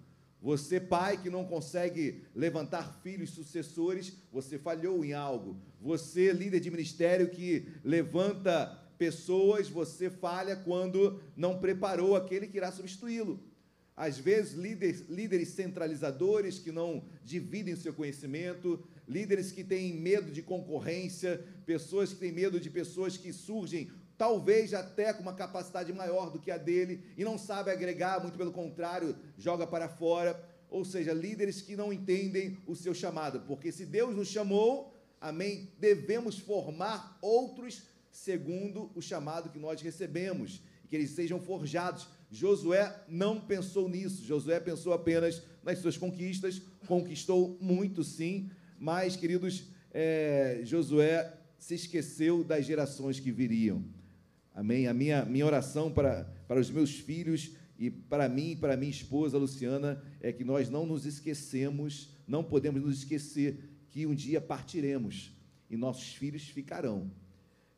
Você, pai, que não consegue levantar filhos sucessores, você falhou em algo. Você, líder de ministério que levanta pessoas, você falha quando não preparou aquele que irá substituí-lo. Às vezes, líderes, líderes centralizadores que não dividem seu conhecimento, líderes que têm medo de concorrência, pessoas que têm medo de pessoas que surgem talvez até com uma capacidade maior do que a dele, e não sabe agregar, muito pelo contrário, joga para fora. Ou seja, líderes que não entendem o seu chamado, porque se Deus nos chamou, amém, devemos formar outros segundo o chamado que nós recebemos, e que eles sejam forjados. Josué não pensou nisso, Josué pensou apenas nas suas conquistas, conquistou muito sim, mas, queridos, é, Josué se esqueceu das gerações que viriam. Amém? A minha, minha oração para, para os meus filhos e para mim e para minha esposa Luciana é que nós não nos esquecemos, não podemos nos esquecer que um dia partiremos e nossos filhos ficarão.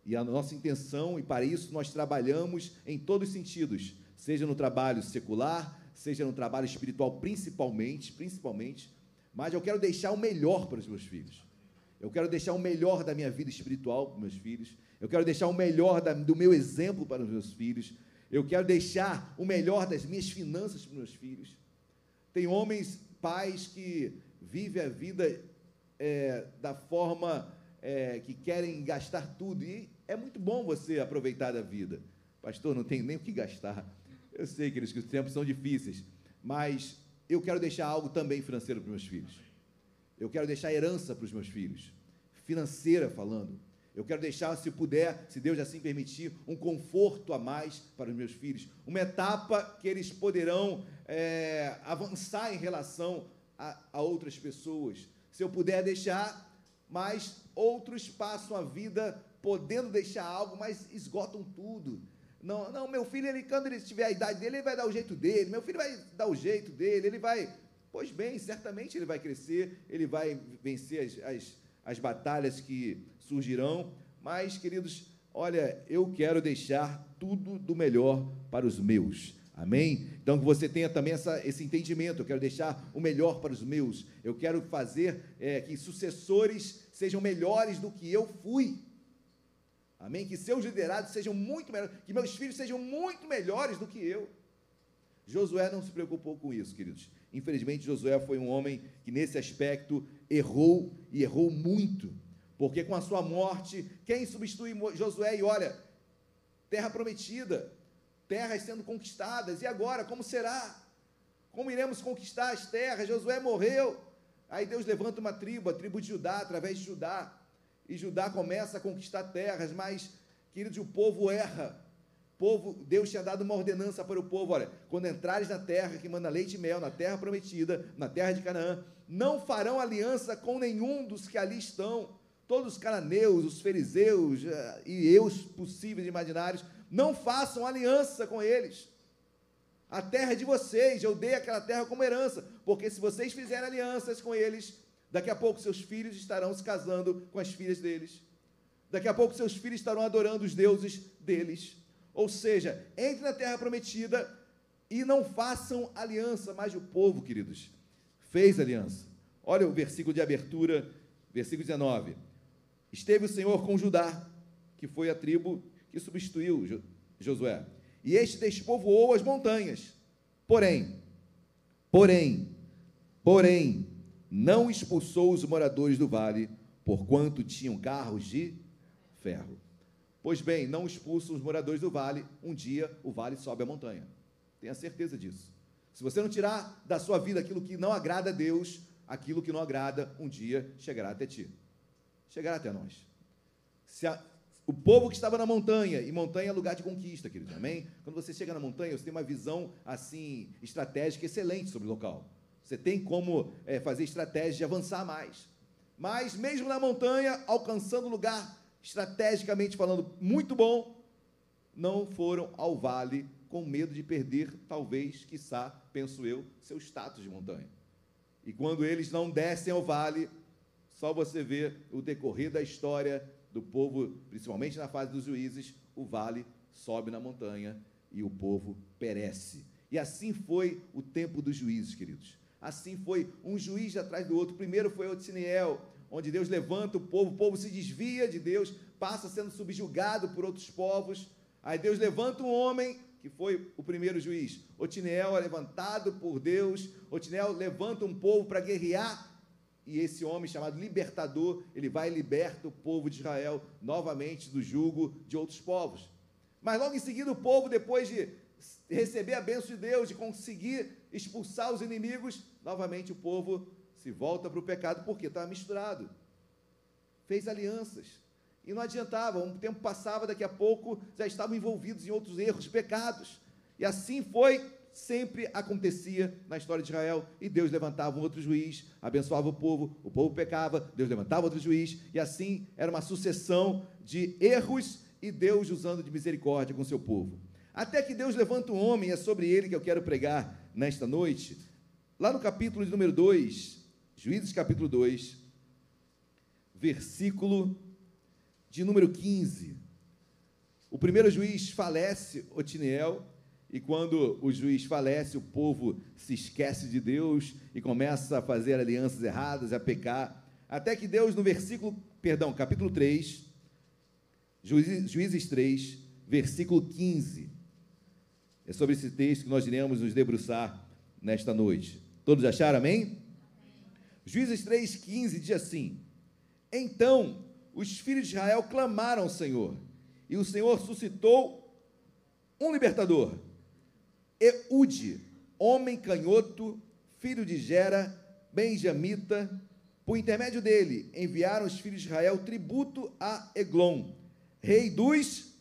E a nossa intenção, e para isso nós trabalhamos em todos os sentidos, seja no trabalho secular, seja no trabalho espiritual, principalmente, principalmente, mas eu quero deixar o melhor para os meus filhos. Eu quero deixar o melhor da minha vida espiritual para os meus filhos. Eu quero deixar o melhor da, do meu exemplo para os meus filhos. Eu quero deixar o melhor das minhas finanças para os meus filhos. Tem homens, pais, que vivem a vida é, da forma é, que querem gastar tudo. E é muito bom você aproveitar da vida. Pastor, não tem nem o que gastar. Eu sei, queridos, que os tempos são difíceis. Mas eu quero deixar algo também financeiro para os meus filhos. Eu quero deixar herança para os meus filhos. Financeira falando. Eu quero deixar, se puder, se Deus assim permitir, um conforto a mais para os meus filhos. Uma etapa que eles poderão é, avançar em relação a, a outras pessoas. Se eu puder deixar, mas outros passam a vida podendo deixar algo, mas esgotam tudo. Não, não, meu filho, ele, quando ele tiver a idade dele, ele vai dar o jeito dele. Meu filho vai dar o jeito dele, ele vai. Pois bem, certamente ele vai crescer, ele vai vencer as, as, as batalhas que surgirão, mas, queridos, olha, eu quero deixar tudo do melhor para os meus. Amém? Então que você tenha também essa, esse entendimento. Eu quero deixar o melhor para os meus. Eu quero fazer é, que sucessores sejam melhores do que eu fui. Amém? Que seus liderados sejam muito melhores, que meus filhos sejam muito melhores do que eu. Josué não se preocupou com isso, queridos. Infelizmente, Josué foi um homem que, nesse aspecto, errou e errou muito. Porque com a sua morte, quem substitui Josué? E olha, terra prometida, terras sendo conquistadas, e agora, como será? Como iremos conquistar as terras? Josué morreu. Aí Deus levanta uma tribo, a tribo de Judá, através de Judá. E Judá começa a conquistar terras, mas, queridos, o povo erra. povo, Deus tinha dado uma ordenança para o povo: olha, quando entrares na terra que manda leite e mel, na terra prometida, na terra de Canaã, não farão aliança com nenhum dos que ali estão todos os cananeus, os fariseus eh, e eus possíveis e imaginários, não façam aliança com eles. A terra é de vocês, eu dei aquela terra como herança, porque se vocês fizerem alianças com eles, daqui a pouco seus filhos estarão se casando com as filhas deles. Daqui a pouco seus filhos estarão adorando os deuses deles. Ou seja, entre na terra prometida e não façam aliança, mas o povo, queridos, fez aliança. Olha o versículo de abertura, versículo 19. Esteve o Senhor com Judá, que foi a tribo que substituiu Jo- Josué. E este despovoou as montanhas. Porém, porém, porém, não expulsou os moradores do vale, porquanto tinham carros de ferro. Pois bem, não expulsam os moradores do vale, um dia o vale sobe a montanha. Tenha certeza disso. Se você não tirar da sua vida aquilo que não agrada a Deus, aquilo que não agrada, um dia chegará até ti. Chegará até nós. Se a- o povo que estava na montanha, e montanha é lugar de conquista, querido, amém? Quando você chega na montanha, você tem uma visão, assim, estratégica excelente sobre o local. Você tem como eh, fazer estratégia de avançar mais. Mas, mesmo na montanha, alcançando um lugar, estrategicamente falando, muito bom, não foram ao vale com medo de perder, talvez, quiçá, penso eu, seu status de montanha. E quando eles não descem ao vale, só você vê o decorrer da história do povo, principalmente na fase dos juízes, o vale sobe na montanha e o povo perece. E assim foi o tempo dos juízes, queridos. Assim foi um juiz atrás do outro. Primeiro foi Otiniel, onde Deus levanta o povo, o povo se desvia de Deus, passa sendo subjugado por outros povos. Aí Deus levanta um homem, que foi o primeiro juiz. Otiniel é levantado por Deus. Otiniel levanta um povo para guerrear e esse homem chamado libertador, ele vai e liberta o povo de Israel novamente do jugo de outros povos. Mas logo em seguida o povo, depois de receber a bênção de Deus, de conseguir expulsar os inimigos, novamente o povo se volta para o pecado, porque estava misturado. Fez alianças. E não adiantava, um tempo passava, daqui a pouco já estavam envolvidos em outros erros, pecados. E assim foi sempre acontecia na história de Israel, e Deus levantava um outro juiz, abençoava o povo, o povo pecava, Deus levantava outro juiz, e assim era uma sucessão de erros e Deus usando de misericórdia com seu povo. Até que Deus levanta um homem, é sobre ele que eu quero pregar nesta noite. Lá no capítulo de número 2, Juízes capítulo 2, versículo de número 15. O primeiro juiz falece, Otiniel, e quando o juiz falece, o povo se esquece de Deus e começa a fazer alianças erradas, a pecar. Até que Deus, no versículo, perdão, capítulo 3, Juízes, Juízes 3, versículo 15. É sobre esse texto que nós iremos nos debruçar nesta noite. Todos acharam, amém? Juízes 3, 15 diz assim: Então os filhos de Israel clamaram ao Senhor, e o Senhor suscitou um libertador, Eude, homem canhoto, filho de Gera, benjamita, por intermédio dele enviaram os filhos de Israel tributo a Eglon, rei dos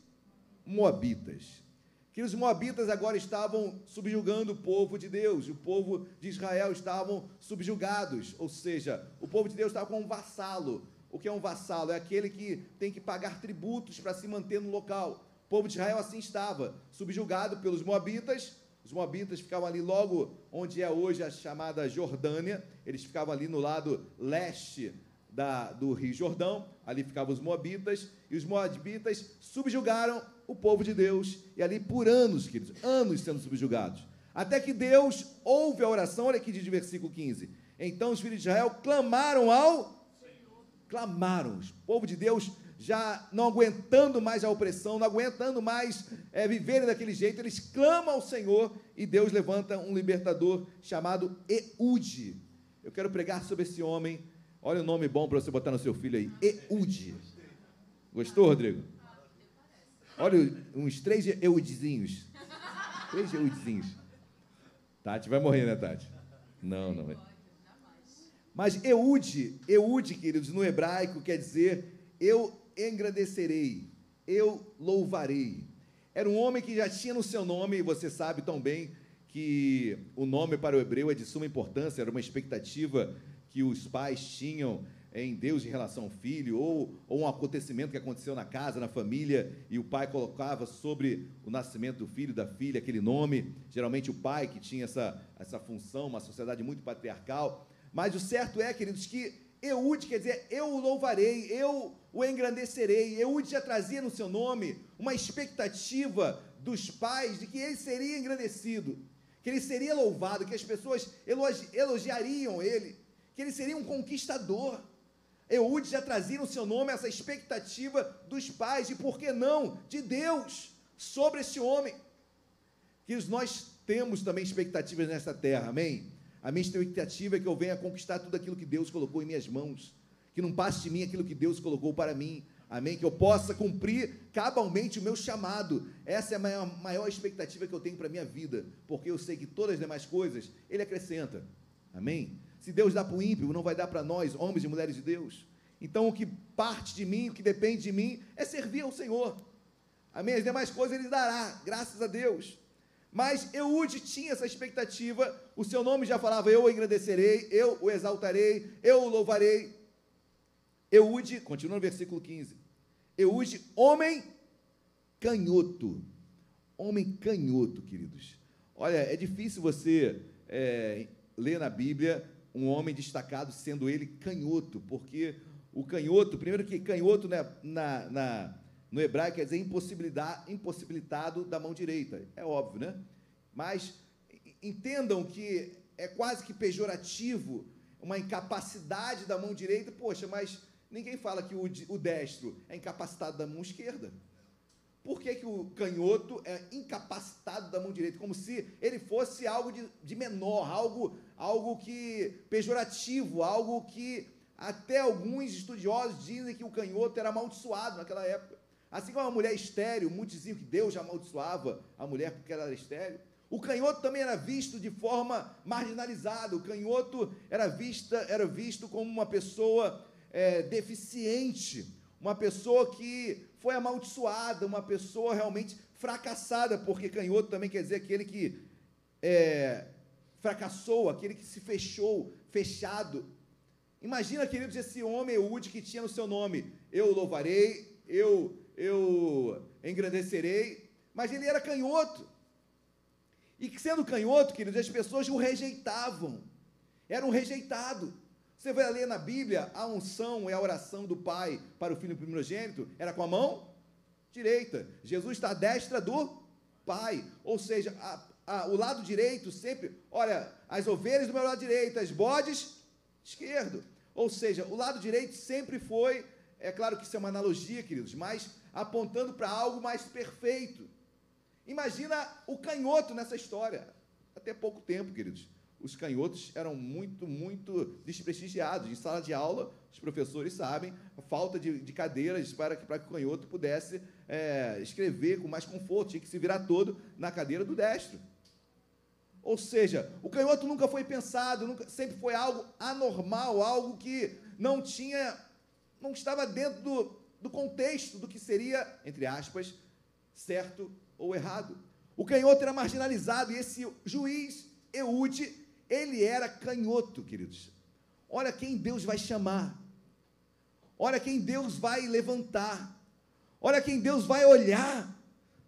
Moabitas. Que os Moabitas agora estavam subjugando o povo de Deus, o povo de Israel estavam subjugados, ou seja, o povo de Deus estava com um vassalo. O que é um vassalo? É aquele que tem que pagar tributos para se manter no local. O povo de Israel assim estava, subjugado pelos Moabitas. Os Moabitas ficavam ali logo onde é hoje a chamada Jordânia, eles ficavam ali no lado leste da, do Rio Jordão, ali ficavam os Moabitas, e os Moabitas subjugaram o povo de Deus, e ali por anos, queridos, anos sendo subjugados. Até que Deus ouve a oração, olha aqui o versículo 15. Então os filhos de Israel clamaram ao clamaram. O povo de Deus já não aguentando mais a opressão, não aguentando mais é, viverem daquele jeito, eles clamam ao Senhor e Deus levanta um libertador chamado Eude. Eu quero pregar sobre esse homem. Olha o nome bom para você botar no seu filho aí. Eude. Gostou, Rodrigo? Olha uns três Eudezinhos. Três Eudezinhos. Tati vai morrer, né, Tati? Não, não. Mas Eude, Eude, queridos, no hebraico quer dizer eu engrandecerei, eu louvarei. Era um homem que já tinha no seu nome, e você sabe tão bem que o nome para o hebreu é de suma importância, era uma expectativa que os pais tinham em Deus em relação ao filho, ou, ou um acontecimento que aconteceu na casa, na família, e o pai colocava sobre o nascimento do filho, da filha, aquele nome, geralmente o pai que tinha essa, essa função, uma sociedade muito patriarcal. Mas o certo é, queridos, que Eude quer dizer eu o louvarei, eu o engrandecerei. Eude já trazia no seu nome uma expectativa dos pais de que ele seria engrandecido, que ele seria louvado, que as pessoas elogi elogiariam ele, que ele seria um conquistador. Eude já trazia no seu nome essa expectativa dos pais e, por que não, de Deus sobre esse homem. Que nós temos também expectativas nessa terra, amém? A minha expectativa é que eu venha conquistar tudo aquilo que Deus colocou em minhas mãos, que não passe de mim aquilo que Deus colocou para mim, amém? Que eu possa cumprir cabalmente o meu chamado. Essa é a maior, maior expectativa que eu tenho para a minha vida, porque eu sei que todas as demais coisas Ele acrescenta, amém? Se Deus dá para o ímpio, não vai dar para nós, homens e mulheres de Deus. Então, o que parte de mim, o que depende de mim, é servir ao Senhor. Amém? As demais coisas Ele dará, graças a Deus. Mas Eude tinha essa expectativa, o seu nome já falava: Eu o engrandecerei, eu o exaltarei, eu o louvarei. Eude, continua no versículo 15: Eude, homem canhoto. Homem canhoto, queridos. Olha, é difícil você é, ler na Bíblia um homem destacado sendo ele canhoto, porque o canhoto, primeiro que canhoto né, na, na, no hebraico quer dizer impossibilitado da mão direita, é óbvio, né? Mas entendam que é quase que pejorativo uma incapacidade da mão direita, poxa, mas ninguém fala que o, o destro é incapacitado da mão esquerda. Por que, que o canhoto é incapacitado da mão direita? Como se ele fosse algo de, de menor, algo, algo que pejorativo, algo que até alguns estudiosos dizem que o canhoto era amaldiçoado naquela época. Assim como a mulher estéreo, muitos diziam que Deus amaldiçoava a mulher porque ela era estéreo. O canhoto também era visto de forma marginalizada. O canhoto era, vista, era visto como uma pessoa é, deficiente, uma pessoa que foi amaldiçoada, uma pessoa realmente fracassada, porque canhoto também quer dizer aquele que é, fracassou, aquele que se fechou, fechado. Imagina, queridos, esse homem Eude que tinha no seu nome: Eu louvarei, eu, eu engrandecerei, mas ele era canhoto. E sendo canhoto, queridos, as pessoas o rejeitavam. Era um rejeitado. Você vai ler na Bíblia, a unção é a oração do pai para o filho primogênito, era com a mão direita. Jesus está à destra do pai. Ou seja, a, a, o lado direito sempre, olha, as ovelhas do meu lado direito, as bodes esquerdo. Ou seja, o lado direito sempre foi, é claro que isso é uma analogia, queridos, mas apontando para algo mais perfeito. Imagina o canhoto nessa história. Até pouco tempo, queridos os canhotos eram muito, muito desprestigiados. Em sala de aula, os professores sabem, falta de, de cadeiras para que, para que o canhoto pudesse é, escrever com mais conforto, tinha que se virar todo na cadeira do destro. Ou seja, o canhoto nunca foi pensado, nunca, sempre foi algo anormal, algo que não tinha, não estava dentro do, do contexto do que seria, entre aspas, certo ou errado. O canhoto era marginalizado e esse juiz, Eude, ele era canhoto, queridos. Olha quem Deus vai chamar. Olha quem Deus vai levantar. Olha quem Deus vai olhar.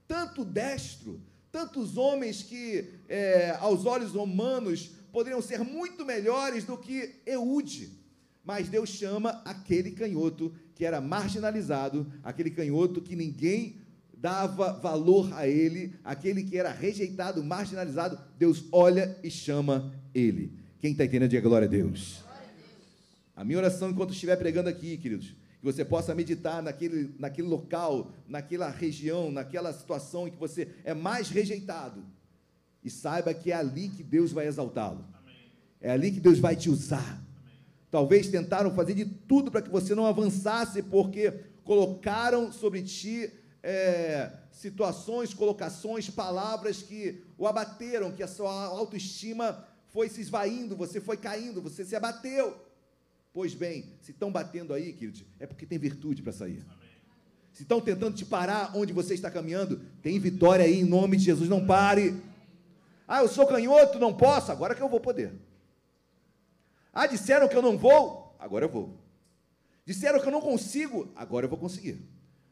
Tanto destro, tantos homens que, é, aos olhos humanos, poderiam ser muito melhores do que Eude. Mas Deus chama aquele canhoto que era marginalizado, aquele canhoto que ninguém dava valor a ele, aquele que era rejeitado, marginalizado, Deus olha e chama ele. Quem está entendendo, diga glória a Deus. A minha oração enquanto estiver pregando aqui, queridos, que você possa meditar naquele, naquele local, naquela região, naquela situação em que você é mais rejeitado. E saiba que é ali que Deus vai exaltá-lo. É ali que Deus vai te usar. Talvez tentaram fazer de tudo para que você não avançasse, porque colocaram sobre ti é, situações, colocações, palavras que o abateram, que a sua autoestima foi se esvaindo, você foi caindo, você se abateu. Pois bem, se estão batendo aí, queridos, é porque tem virtude para sair. Se estão tentando te parar onde você está caminhando, tem vitória aí em nome de Jesus. Não pare. Ah, eu sou canhoto, não posso. Agora que eu vou poder. Ah, disseram que eu não vou. Agora eu vou. Disseram que eu não consigo, agora eu vou conseguir.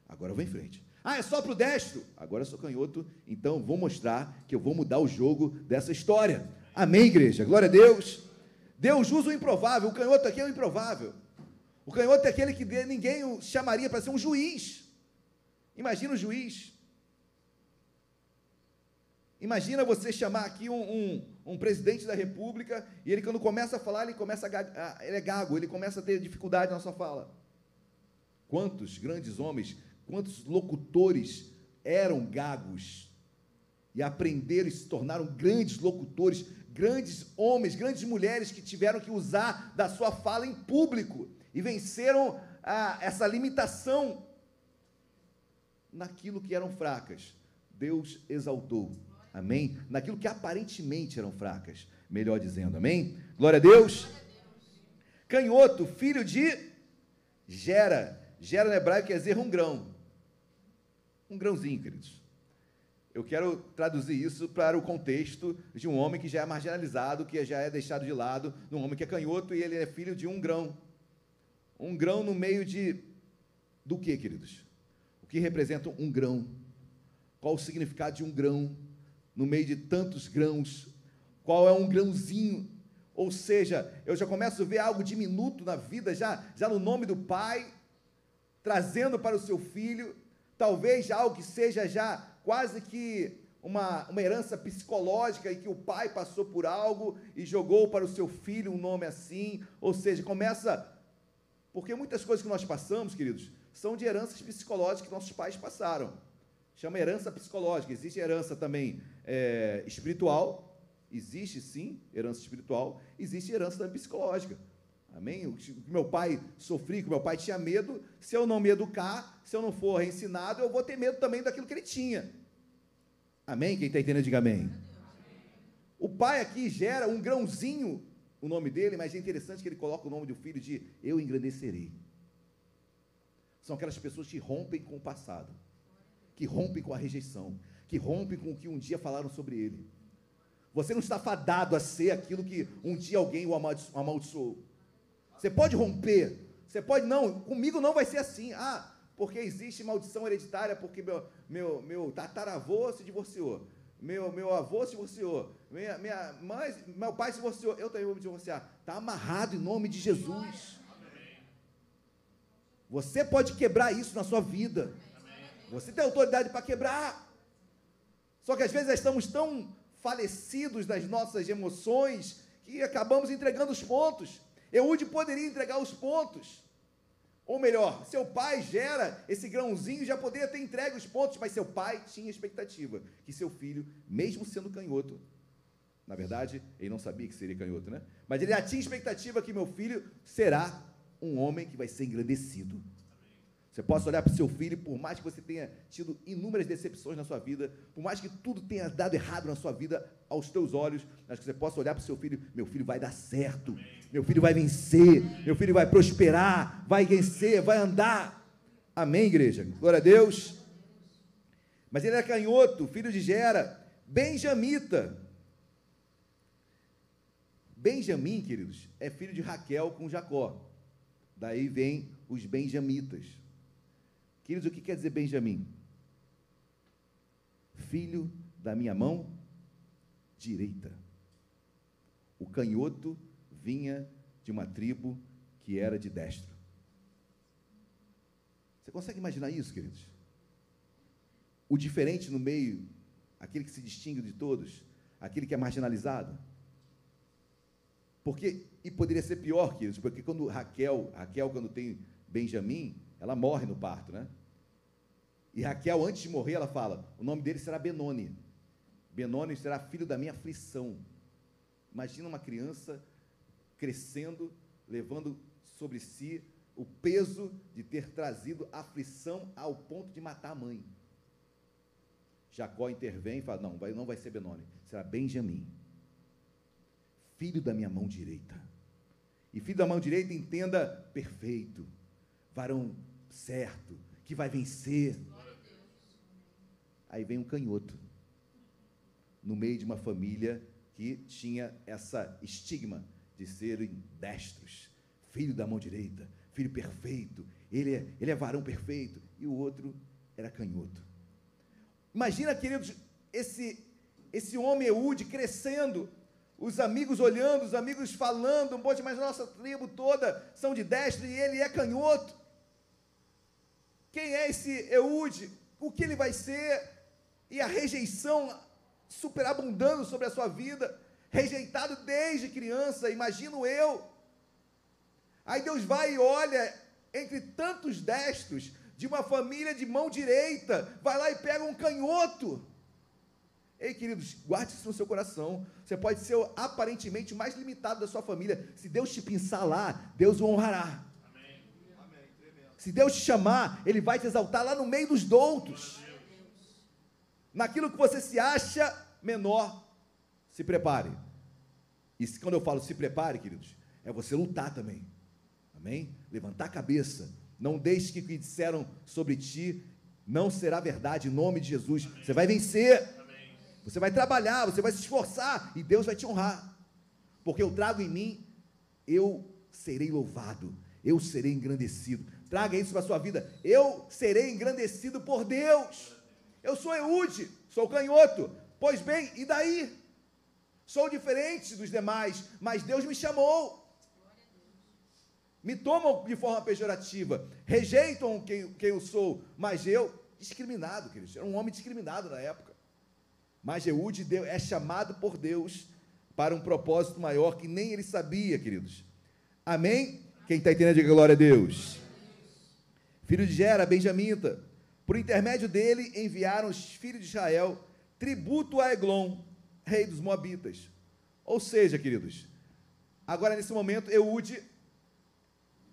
Agora eu vou em frente. Ah, é só para o destro. Agora eu sou canhoto, então vou mostrar que eu vou mudar o jogo dessa história. Amém, igreja? Glória a Deus. Deus usa o improvável. O canhoto aqui é o improvável. O canhoto é aquele que ninguém o chamaria para ser um juiz. Imagina o juiz. Imagina você chamar aqui um, um, um, presidente da república e ele, quando começa a falar, ele começa a, ele é gago, ele começa a ter dificuldade na sua fala. Quantos grandes homens, quantos locutores eram gagos e aprenderam e se tornaram grandes locutores, grandes homens, grandes mulheres que tiveram que usar da sua fala em público e venceram a, essa limitação naquilo que eram fracas. Deus exaltou. Amém? Naquilo que aparentemente eram fracas. Melhor dizendo, amém? Glória a Deus. Canhoto, filho de Gera. Gera no hebraico quer dizer um grão. Um grãozinho, queridos. Eu quero traduzir isso para o contexto de um homem que já é marginalizado, que já é deixado de lado, de um homem que é canhoto e ele é filho de um grão. Um grão no meio de. Do que, queridos? O que representa um grão? Qual o significado de um grão no meio de tantos grãos? Qual é um grãozinho? Ou seja, eu já começo a ver algo diminuto na vida, já, já no nome do pai, trazendo para o seu filho, talvez algo que seja já quase que uma, uma herança psicológica e que o pai passou por algo e jogou para o seu filho um nome assim, ou seja, começa porque muitas coisas que nós passamos, queridos, são de heranças psicológicas que nossos pais passaram. Chama herança psicológica. Existe herança também é, espiritual. Existe sim herança espiritual. Existe herança também psicológica. Amém? O que meu pai sofria, que meu pai tinha medo, se eu não me educar, se eu não for ensinado, eu vou ter medo também daquilo que ele tinha. Amém? Quem está entendendo, diga amém. O pai aqui gera um grãozinho o nome dele, mas é interessante que ele coloca o nome do filho de Eu engrandecerei. São aquelas pessoas que rompem com o passado, que rompem com a rejeição, que rompem com o que um dia falaram sobre ele. Você não está fadado a ser aquilo que um dia alguém o amaldiçoou. Você pode romper, você pode, não, comigo não vai ser assim. Ah, porque existe maldição hereditária, porque meu, meu, meu tataravô se divorciou meu, meu avô se divorciou, minha, minha mãe, meu pai se divorciou, eu também vou me divorciar. Está amarrado em nome de Jesus. Você pode quebrar isso na sua vida. Você tem autoridade para quebrar. Só que às vezes estamos tão falecidos nas nossas emoções que acabamos entregando os pontos. Eude poderia entregar os pontos. Ou melhor, seu pai gera esse grãozinho, já poderia ter entregue os pontos, mas seu pai tinha expectativa que seu filho, mesmo sendo canhoto, na verdade, ele não sabia que seria canhoto, né? Mas ele já tinha expectativa que meu filho será um homem que vai ser engrandecido. Você possa olhar para o seu filho, por mais que você tenha tido inúmeras decepções na sua vida, por mais que tudo tenha dado errado na sua vida aos teus olhos, mas que você possa olhar para o seu filho, meu filho vai dar certo, meu filho vai vencer, meu filho vai prosperar, vai vencer, vai andar. Amém, igreja? Glória a Deus. Mas ele era canhoto, filho de Gera, benjamita. Benjamim, queridos, é filho de Raquel com Jacó. Daí vem os benjamitas. Queridos, o que quer dizer Benjamim? Filho da minha mão direita. O canhoto vinha de uma tribo que era de destro. Você consegue imaginar isso, queridos? O diferente no meio, aquele que se distingue de todos, aquele que é marginalizado. Porque, e poderia ser pior, queridos, porque quando Raquel, Raquel, quando tem Benjamim, ela morre no parto, né? E Raquel, antes de morrer, ela fala: o nome dele será Benoni. Benoni será filho da minha aflição. Imagina uma criança crescendo, levando sobre si o peso de ter trazido aflição ao ponto de matar a mãe. Jacó intervém e fala: não, não vai ser Benoni, será Benjamim, filho da minha mão direita. E filho da mão direita, entenda perfeito, varão certo, que vai vencer. Aí vem um canhoto, no meio de uma família que tinha essa estigma de serem destros, filho da mão direita, filho perfeito, ele é, ele é varão perfeito, e o outro era canhoto. Imagina, queridos, esse, esse homem Eude crescendo, os amigos olhando, os amigos falando, poxa, mas nossa tribo toda são de destro e ele é canhoto. Quem é esse Eude? O que ele vai ser? E a rejeição superabundando sobre a sua vida, rejeitado desde criança, imagino eu. Aí Deus vai e olha entre tantos destros de uma família de mão direita, vai lá e pega um canhoto. Ei, queridos, guarde isso no seu coração. Você pode ser aparentemente o mais limitado da sua família. Se Deus te pensar lá, Deus o honrará. Se Deus te chamar, Ele vai te exaltar lá no meio dos doutos. Naquilo que você se acha menor, se prepare. E quando eu falo se prepare, queridos, é você lutar também. Amém? Levantar a cabeça. Não deixe que o que disseram sobre ti não será verdade, em nome de Jesus. Você vai vencer. Você vai trabalhar, você vai se esforçar e Deus vai te honrar. Porque eu trago em mim, eu serei louvado, eu serei engrandecido. Traga isso para a sua vida. Eu serei engrandecido por Deus. Eu sou Eude, sou canhoto. Pois bem, e daí? Sou diferente dos demais, mas Deus me chamou. Me tomam de forma pejorativa, rejeitam quem, quem eu sou, mas eu, discriminado, queridos, era um homem discriminado na época. Mas Jeude é chamado por Deus para um propósito maior que nem ele sabia, queridos. Amém? Quem está entendendo, diga glória a Deus. Filho de Gera, Benjamita. Por intermédio dele enviaram os filhos de Israel tributo a Eglon, rei dos Moabitas. Ou seja, queridos, agora nesse momento Eude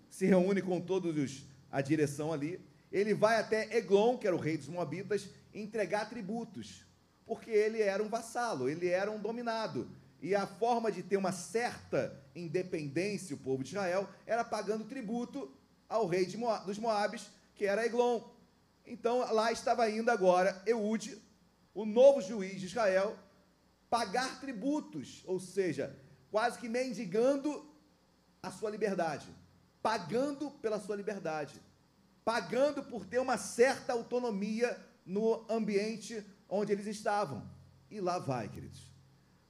se reúne com todos os a direção ali. Ele vai até Eglon, que era o rei dos Moabitas, entregar tributos porque ele era um vassalo, ele era um dominado. E a forma de ter uma certa independência, o povo de Israel, era pagando tributo ao rei Moab, dos Moabes, que era Eglon. Então lá estava indo agora Eude, o novo juiz de Israel, pagar tributos, ou seja, quase que mendigando a sua liberdade, pagando pela sua liberdade, pagando por ter uma certa autonomia no ambiente onde eles estavam. E lá vai, queridos.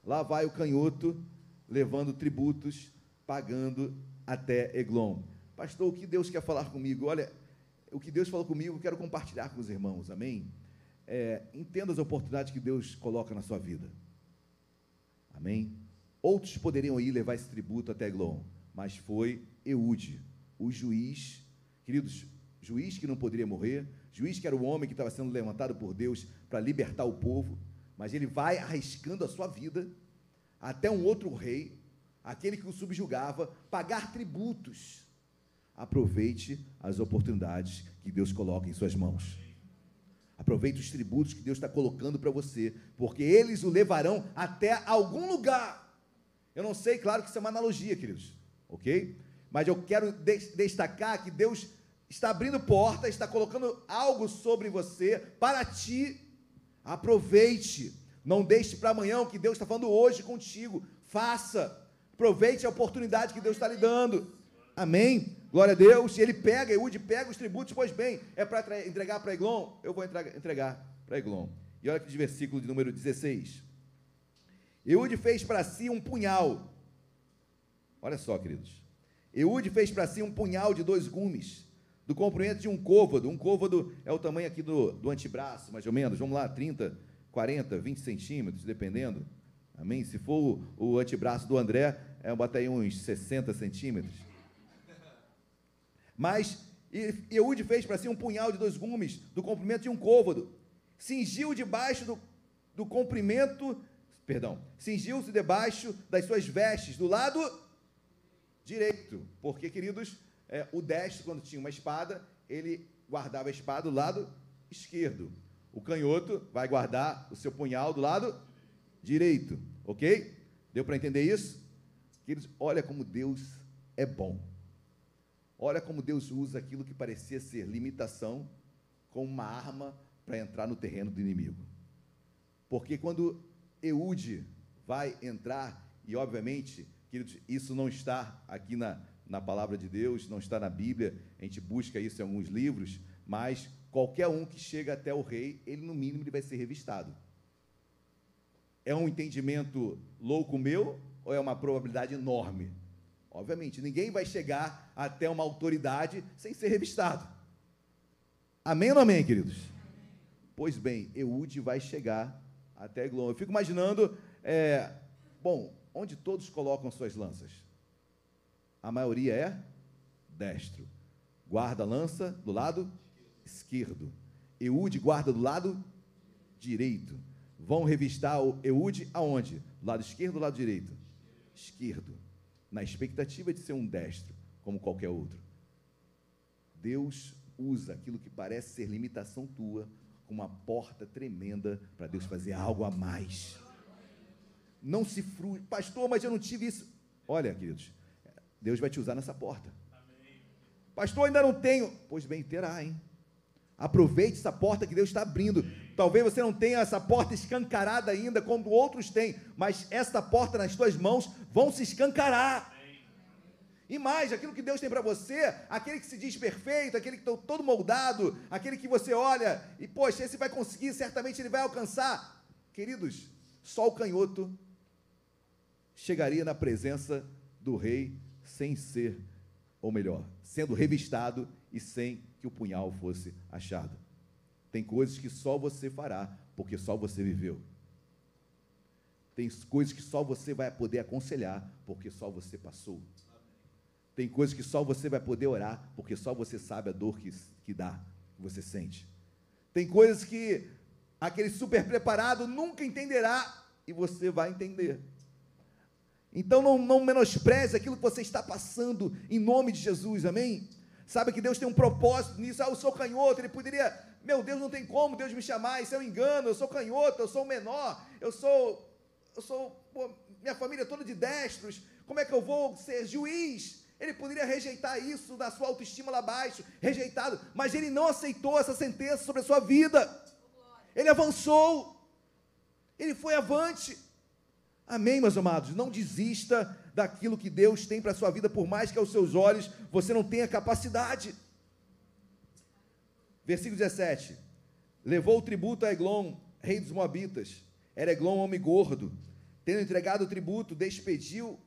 Lá vai o canhoto levando tributos, pagando até Eglon. Pastor, o que Deus quer falar comigo? Olha, o que Deus falou comigo, eu quero compartilhar com os irmãos, amém? É, entenda as oportunidades que Deus coloca na sua vida, amém? Outros poderiam ir levar esse tributo até Eglon, mas foi Eude, o juiz, queridos, juiz que não poderia morrer, juiz que era o homem que estava sendo levantado por Deus para libertar o povo, mas ele vai arriscando a sua vida até um outro rei, aquele que o subjugava, pagar tributos. Aproveite as oportunidades que Deus coloca em suas mãos. Aproveite os tributos que Deus está colocando para você, porque eles o levarão até algum lugar. Eu não sei, claro que isso é uma analogia, queridos, ok? Mas eu quero de destacar que Deus está abrindo porta, está colocando algo sobre você para ti. Aproveite, não deixe para amanhã o que Deus está falando hoje contigo. Faça, aproveite a oportunidade que Deus está lhe dando. Amém? Glória a Deus. E ele pega, Eude pega os tributos, pois bem, é para entregar para Eglon? Eu vou entregar para Eglon. E olha aqui de versículo de número 16. Eude fez para si um punhal. Olha só, queridos. Eude fez para si um punhal de dois gumes do comprimento de um côvado. Um côvado é o tamanho aqui do, do antebraço, mais ou menos. Vamos lá, 30, 40, 20 centímetros, dependendo. Amém? Se for o, o antebraço do André, é bota aí uns 60 centímetros. Mas Eude fez para si um punhal de dois gumes do comprimento de um côvado. Cingiu debaixo do, do comprimento, perdão, cingiu-se debaixo das suas vestes, do lado direito. Porque, queridos, é, o destro, quando tinha uma espada, ele guardava a espada do lado esquerdo. O canhoto vai guardar o seu punhal do lado direito. Ok? Deu para entender isso? Queridos, olha como Deus é bom. Olha como Deus usa aquilo que parecia ser limitação como uma arma para entrar no terreno do inimigo. Porque quando Eude vai entrar, e obviamente, queridos, isso não está aqui na, na palavra de Deus, não está na Bíblia, a gente busca isso em alguns livros, mas qualquer um que chega até o rei, ele no mínimo ele vai ser revistado. É um entendimento louco meu ou é uma probabilidade enorme? Obviamente, ninguém vai chegar até uma autoridade sem ser revistado. Amém ou não amém, queridos? Pois bem, Eude vai chegar até Eglon. Eu fico imaginando, é, bom, onde todos colocam suas lanças? A maioria é destro. Guarda a lança do lado esquerdo. Eude guarda do lado direito. Vão revistar o Eude aonde? Do lado esquerdo ou do lado direito? Esquerdo. Na expectativa de ser um destro, como qualquer outro. Deus usa aquilo que parece ser limitação tua como uma porta tremenda para Deus fazer algo a mais. Não se frustre, pastor, mas eu não tive isso. Olha, queridos, Deus vai te usar nessa porta. Pastor, ainda não tenho. Pois bem, terá, hein? Aproveite essa porta que Deus está abrindo. Talvez você não tenha essa porta escancarada ainda, como outros têm, mas esta porta nas tuas mãos vão se escancarar. E mais, aquilo que Deus tem para você, aquele que se diz perfeito, aquele que está todo moldado, aquele que você olha e, poxa, esse vai conseguir, certamente ele vai alcançar. Queridos, só o canhoto chegaria na presença do rei sem ser, ou melhor, sendo revistado e sem que o punhal fosse achado. Tem coisas que só você fará, porque só você viveu. Tem coisas que só você vai poder aconselhar, porque só você passou. Tem coisas que só você vai poder orar, porque só você sabe a dor que, que dá, que você sente. Tem coisas que aquele super preparado nunca entenderá e você vai entender. Então não, não menospreze aquilo que você está passando em nome de Jesus, amém? Sabe que Deus tem um propósito nisso. Ah, eu sou canhoto, ele poderia, meu Deus, não tem como Deus me chamar, isso é um engano, eu sou canhoto, eu sou menor, eu sou, eu sou, pô, minha família é toda de destros, como é que eu vou ser juiz? Ele poderia rejeitar isso da sua autoestima lá abaixo, rejeitado, mas ele não aceitou essa sentença sobre a sua vida. Ele avançou, ele foi avante. Amém, meus amados? Não desista daquilo que Deus tem para a sua vida, por mais que aos seus olhos você não tenha capacidade. Versículo 17: Levou o tributo a Eglon, rei dos Moabitas. Era Eglon homem gordo. Tendo entregado o tributo, despediu,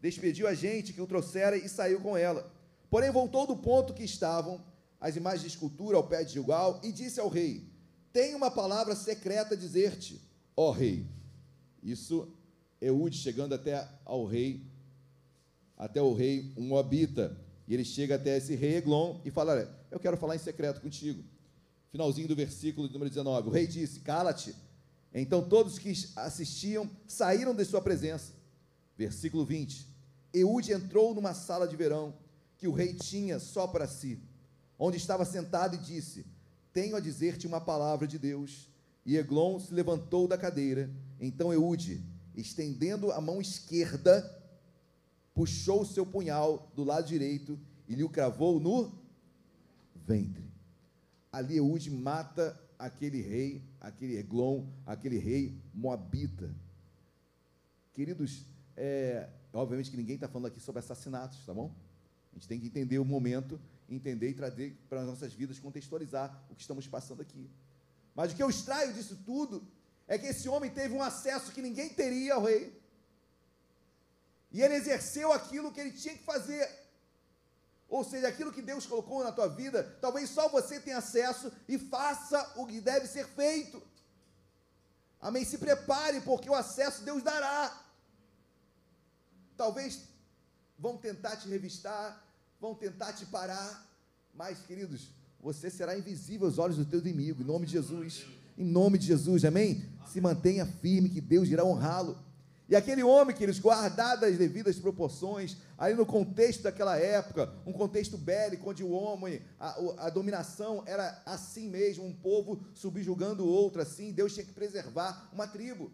despediu a gente que o trouxera e saiu com ela. Porém, voltou do ponto que estavam as imagens de escultura ao pé de Gilgal e disse ao rei: Tenho uma palavra secreta a dizer-te, ó rei. Isso Eude chegando até ao rei, até o rei um Moabita. E ele chega até esse rei Eglon e fala: Olha, eu quero falar em secreto contigo. Finalzinho do versículo número 19. O rei disse: Cala-te. Então todos que assistiam saíram de sua presença. Versículo 20. Eude entrou numa sala de verão que o rei tinha só para si, onde estava sentado e disse: Tenho a dizer-te uma palavra de Deus. E Eglon se levantou da cadeira. Então Eude estendendo a mão esquerda, puxou o seu punhal do lado direito e lhe o cravou no ventre. Ali Eude mata aquele rei, aquele Eglon, aquele rei moabita. Queridos, é, obviamente que ninguém está falando aqui sobre assassinatos, tá bom? A gente tem que entender o momento, entender e trazer para as nossas vidas, contextualizar o que estamos passando aqui. Mas o que eu extraio disso tudo é que esse homem teve um acesso que ninguém teria ao rei. E ele exerceu aquilo que ele tinha que fazer. Ou seja, aquilo que Deus colocou na tua vida, talvez só você tenha acesso e faça o que deve ser feito. Amém? Se prepare, porque o acesso Deus dará. Talvez vão tentar te revistar, vão tentar te parar, mas, queridos, você será invisível aos olhos do teu inimigo, em nome de Jesus. Em nome de Jesus, amém? Se mantenha firme, que Deus irá honrá-lo. E aquele homem, que eles guardadas as devidas proporções, aí no contexto daquela época, um contexto bélico, onde o homem, a, a, dominação era assim mesmo, um povo subjugando o outro, assim, Deus tinha que preservar uma tribo.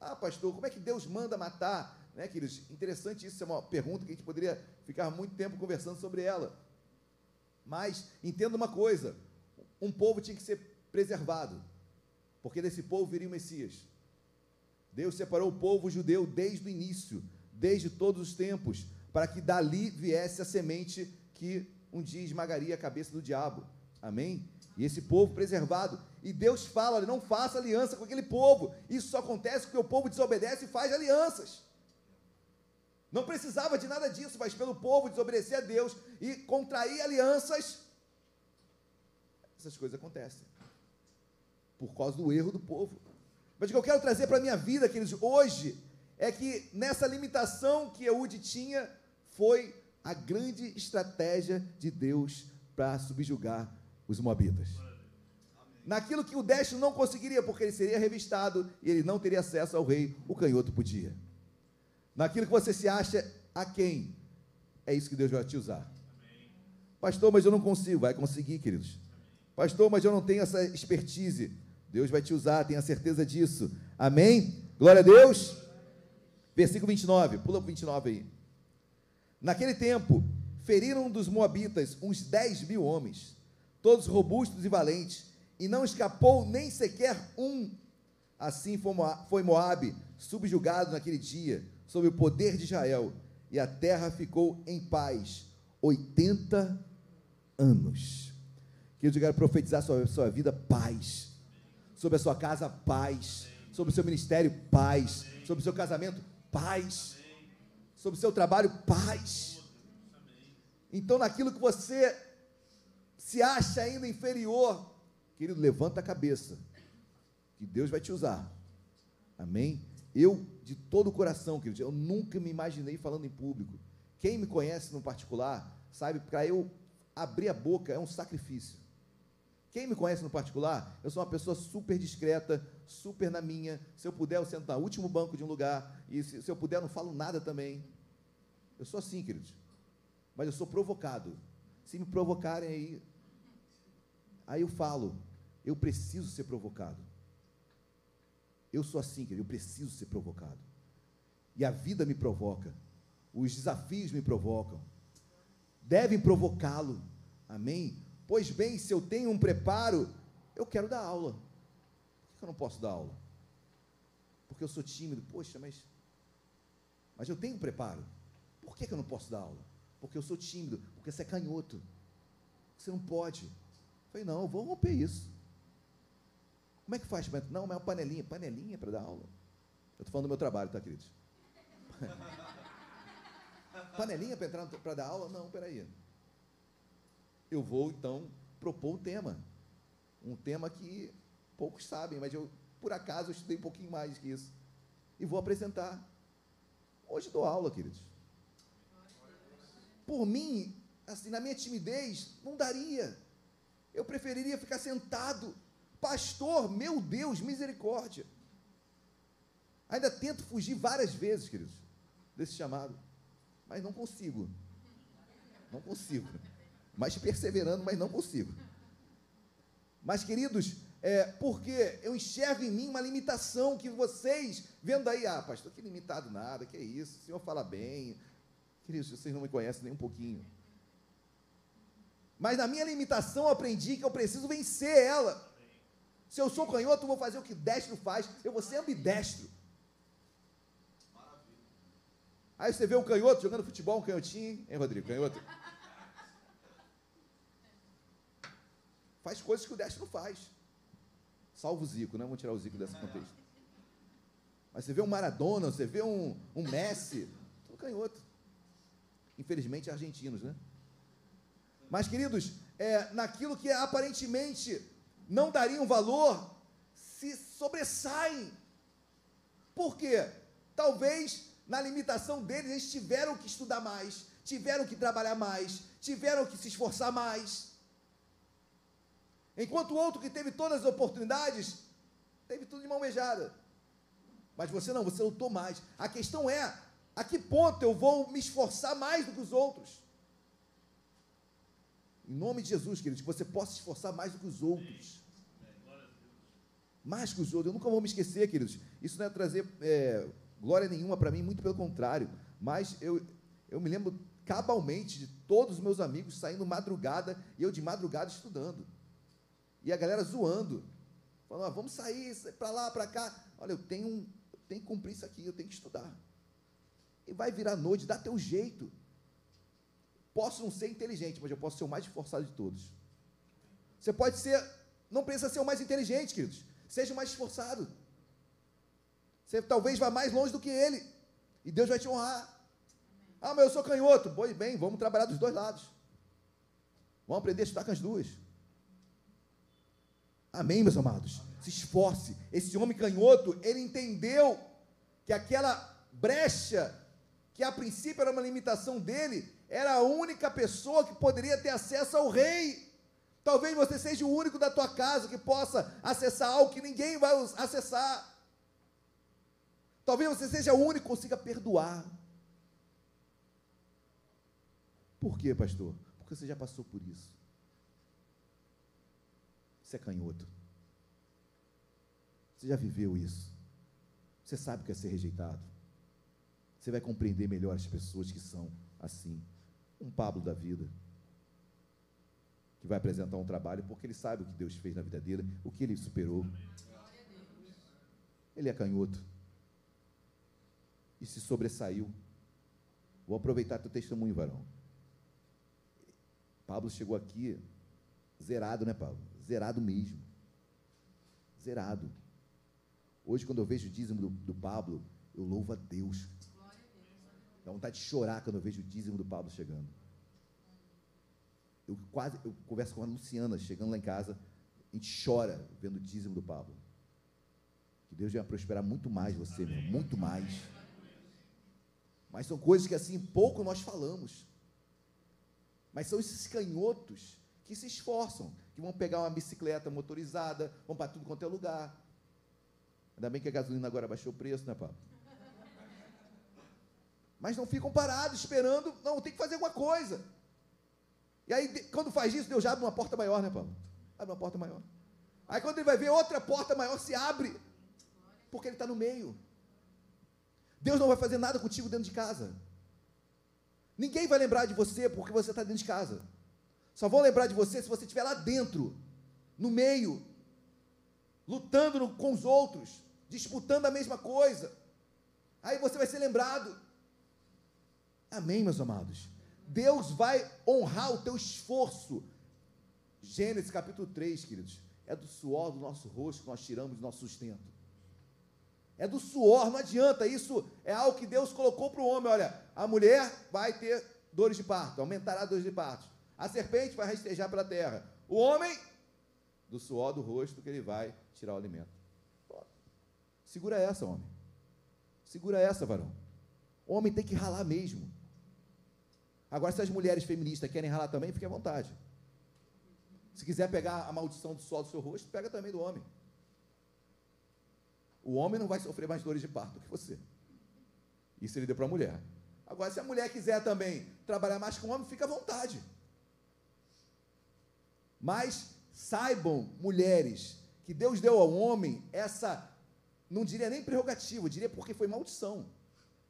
Ah, pastor, como é que Deus manda matar? Né, queridos? Interessante isso, é uma pergunta que a gente poderia ficar muito tempo conversando sobre ela. Mas entenda uma coisa: um povo tinha que ser preservado, porque desse povo viria o Messias. Deus separou o povo judeu desde o início, desde todos os tempos. para que dali viesse a semente que um dia esmagaria a cabeça do diabo. Amém? E esse povo preservado. E Deus fala: não faça aliança com aquele povo. Isso só acontece porque o povo desobedece e faz alianças. Não precisava de nada disso, mas pelo povo desobedecer a Deus e contrair alianças, essas coisas acontecem. Por causa do erro do povo. Mas o que eu quero trazer para a minha vida, queridos, hoje, é que nessa limitação que Eude tinha, foi a grande estratégia de Deus para subjugar os moabitas. Naquilo que o destro não conseguiria, porque ele seria revistado e ele não teria acesso ao rei, o canhoto podia. Naquilo que você se acha a quem, é isso que Deus vai te usar. Pastor, mas eu não consigo. Vai conseguir, queridos. Pastor, mas eu não tenho essa expertise. Deus vai te usar, tenha certeza disso. Amém? Glória a Deus. Versículo 29, pula para 29 aí. Naquele tempo, feriram dos Moabitas uns 10 mil homens, todos robustos e valentes, e não escapou nem sequer um. Assim foi Moabe subjugado naquele dia, sob o poder de Israel, e a terra ficou em paz 80 anos. Que eu quero profetizar sobre a sua vida paz, sobre a sua casa paz, sobre o seu ministério paz, sobre o seu casamento paz, sobre o seu trabalho paz. Então, naquilo que você se acha ainda inferior, querido, levanta a cabeça, que Deus vai te usar. Amém? Eu, de todo o coração, querido, eu nunca me imaginei falando em público. Quem me conhece no particular, sabe, para eu abrir a boca é um sacrifício. Quem me conhece no particular, eu sou uma pessoa super discreta, super na minha. Se eu puder, eu sento no último banco de um lugar. E se, se eu puder, eu não falo nada também. Eu sou assim, queridos. Mas eu sou provocado. Se me provocarem aí, aí eu falo. Eu preciso ser provocado. Eu sou assim, querido, eu preciso ser provocado. E a vida me provoca. Os desafios me provocam. Devem provocá-lo. Amém? Pois bem, se eu tenho um preparo, eu quero dar aula. Por que eu não posso dar aula? Porque eu sou tímido. Poxa, mas. Mas eu tenho um preparo. Por que eu não posso dar aula? Porque eu sou tímido. Porque você é canhoto. Você não pode. Eu falei, não, eu vou romper isso. Como é que faz? Não, mas é uma panelinha. Panelinha para dar aula. Eu estou falando do meu trabalho, tá, queridos? panelinha para entrar para dar aula? Não, peraí. Eu vou então propor um tema. Um tema que poucos sabem, mas eu, por acaso, estudei um pouquinho mais que isso. E vou apresentar. Hoje dou aula, queridos. Por mim, assim, na minha timidez, não daria. Eu preferiria ficar sentado Pastor, meu Deus, misericórdia. Ainda tento fugir várias vezes, queridos, desse chamado, mas não consigo. Não consigo. Mas perseverando, mas não consigo. Mas, queridos, é, porque eu enxergo em mim uma limitação que vocês, vendo aí, ah, pastor, que limitado nada, que é isso, o senhor fala bem. Queridos, vocês não me conhecem nem um pouquinho. Mas na minha limitação eu aprendi que eu preciso vencer ela. Se eu sou canhoto, eu vou fazer o que destro faz. Eu vou ser ambidestro. Aí você vê um canhoto jogando futebol, um canhotinho, hein, Rodrigo? Canhoto. Faz coisas que o destro não faz. Salvo o Zico, né? Vamos tirar o Zico desse contexto. Mas você vê um Maradona, você vê um, um Messi, tudo canhoto. Infelizmente, argentinos, né? Mas, queridos, é, naquilo que aparentemente não dariam valor se sobressaem. Por quê? Talvez na limitação deles eles tiveram que estudar mais, tiveram que trabalhar mais, tiveram que se esforçar mais. Enquanto o outro que teve todas as oportunidades, teve tudo de mão beijada. Mas você não, você lutou mais. A questão é, a que ponto eu vou me esforçar mais do que os outros? Em nome de Jesus, queridos, que você possa se esforçar mais do que os outros. Mais que os outros. Eu nunca vou me esquecer, queridos. Isso não é trazer é, glória nenhuma para mim, muito pelo contrário. Mas eu, eu me lembro cabalmente de todos os meus amigos saindo madrugada e eu de madrugada estudando. E a galera zoando. Falando, ah, vamos sair para lá, para cá. Olha, eu tenho, eu tenho que cumprir isso aqui, eu tenho que estudar. E vai virar noite, dá teu jeito. Posso não ser inteligente, mas eu posso ser o mais esforçado de todos. Você pode ser, não precisa ser o mais inteligente, queridos. Seja o mais esforçado. Você talvez vá mais longe do que ele. E Deus vai te honrar. Ah, mas eu sou canhoto. Pois bem, vamos trabalhar dos dois lados. Vamos aprender a estudar com as duas. Amém, meus amados? Se esforce. Esse homem canhoto, ele entendeu que aquela brecha, que a princípio era uma limitação dele, era a única pessoa que poderia ter acesso ao rei. Talvez você seja o único da tua casa que possa acessar algo que ninguém vai acessar. Talvez você seja o único que consiga perdoar. Por quê, pastor? Porque você já passou por isso. Você é canhoto. Você já viveu isso. Você sabe o que é ser rejeitado. Você vai compreender melhor as pessoas que são assim. Um Pablo da vida. Que vai apresentar um trabalho porque ele sabe o que Deus fez na vida dele, o que ele superou. Ele é canhoto. E se sobressaiu. Vou aproveitar teu testemunho, varão. Pablo chegou aqui zerado, né, Pablo? Zerado mesmo. Zerado. Hoje, quando eu vejo o dízimo do, do Pablo, eu louvo a Deus. Dá vontade de chorar quando eu vejo o dízimo do Pablo chegando. Eu quase, eu converso com a Luciana, chegando lá em casa, a gente chora vendo o dízimo do Pablo. Que Deus venha prosperar muito mais você, meu, muito mais. Mas são coisas que assim pouco nós falamos. Mas são esses canhotos que se esforçam, que vão pegar uma bicicleta motorizada, vão para tudo quanto é lugar. Ainda bem que a gasolina agora baixou o preço, né, Pablo? Mas não ficam parados esperando, não, tem que fazer alguma coisa. E aí, quando faz isso, Deus já abre uma porta maior, né, Paulo? Abre uma porta maior. Aí quando ele vai ver outra porta maior se abre, porque ele está no meio. Deus não vai fazer nada contigo dentro de casa. Ninguém vai lembrar de você porque você está dentro de casa. Só vão lembrar de você se você estiver lá dentro, no meio, lutando com os outros, disputando a mesma coisa. Aí você vai ser lembrado. Amém, meus amados? Deus vai honrar o teu esforço. Gênesis capítulo 3, queridos. É do suor do nosso rosto que nós tiramos nosso sustento. É do suor, não adianta. Isso é algo que Deus colocou para o homem. Olha, a mulher vai ter dores de parto, aumentará dores de parto. A serpente vai rastejar pela terra. O homem, do suor do rosto que ele vai tirar o alimento. Segura essa, homem. Segura essa, varão. O homem tem que ralar mesmo. Agora, se as mulheres feministas querem ralar também, fique à vontade. Se quiser pegar a maldição do suor do seu rosto, pega também do homem. O homem não vai sofrer mais dores de parto que você. Isso ele deu para a mulher. Agora, se a mulher quiser também trabalhar mais com o homem, fica à vontade. Mas saibam, mulheres, que Deus deu ao homem essa, não diria nem prerrogativa, diria porque foi maldição.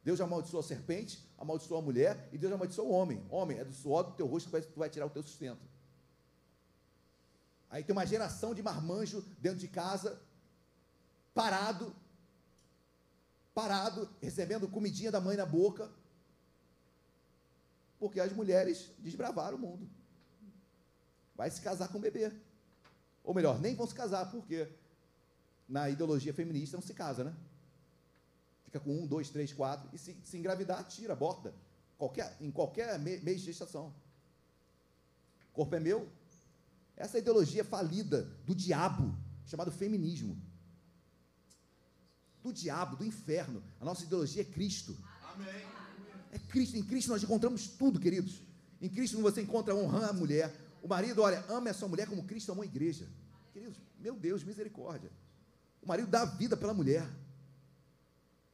Deus amaldiçoou a serpente, amaldiçoou a mulher e Deus amaldiçoou o homem. Homem, é do suor do teu rosto que tu vai tirar o teu sustento. Aí tem uma geração de marmanjo dentro de casa, parado, parado, recebendo comidinha da mãe na boca, porque as mulheres desbravaram o mundo. Vai se casar com o bebê. Ou melhor, nem vão se casar, porque na ideologia feminista não se casa, né? Fica com um, dois, três, quatro, e se, se engravidar, tira, aborta. Qualquer, em qualquer mês de gestação. O corpo é meu. Essa ideologia falida do diabo, chamado feminismo. Do diabo, do inferno. A nossa ideologia é Cristo. Amém. É Cristo. Em Cristo nós encontramos tudo, queridos. Em Cristo você encontra honrar a mulher. O marido, olha, ama a sua mulher como Cristo amou a igreja. Queridos, meu Deus, misericórdia. O marido dá a vida pela mulher.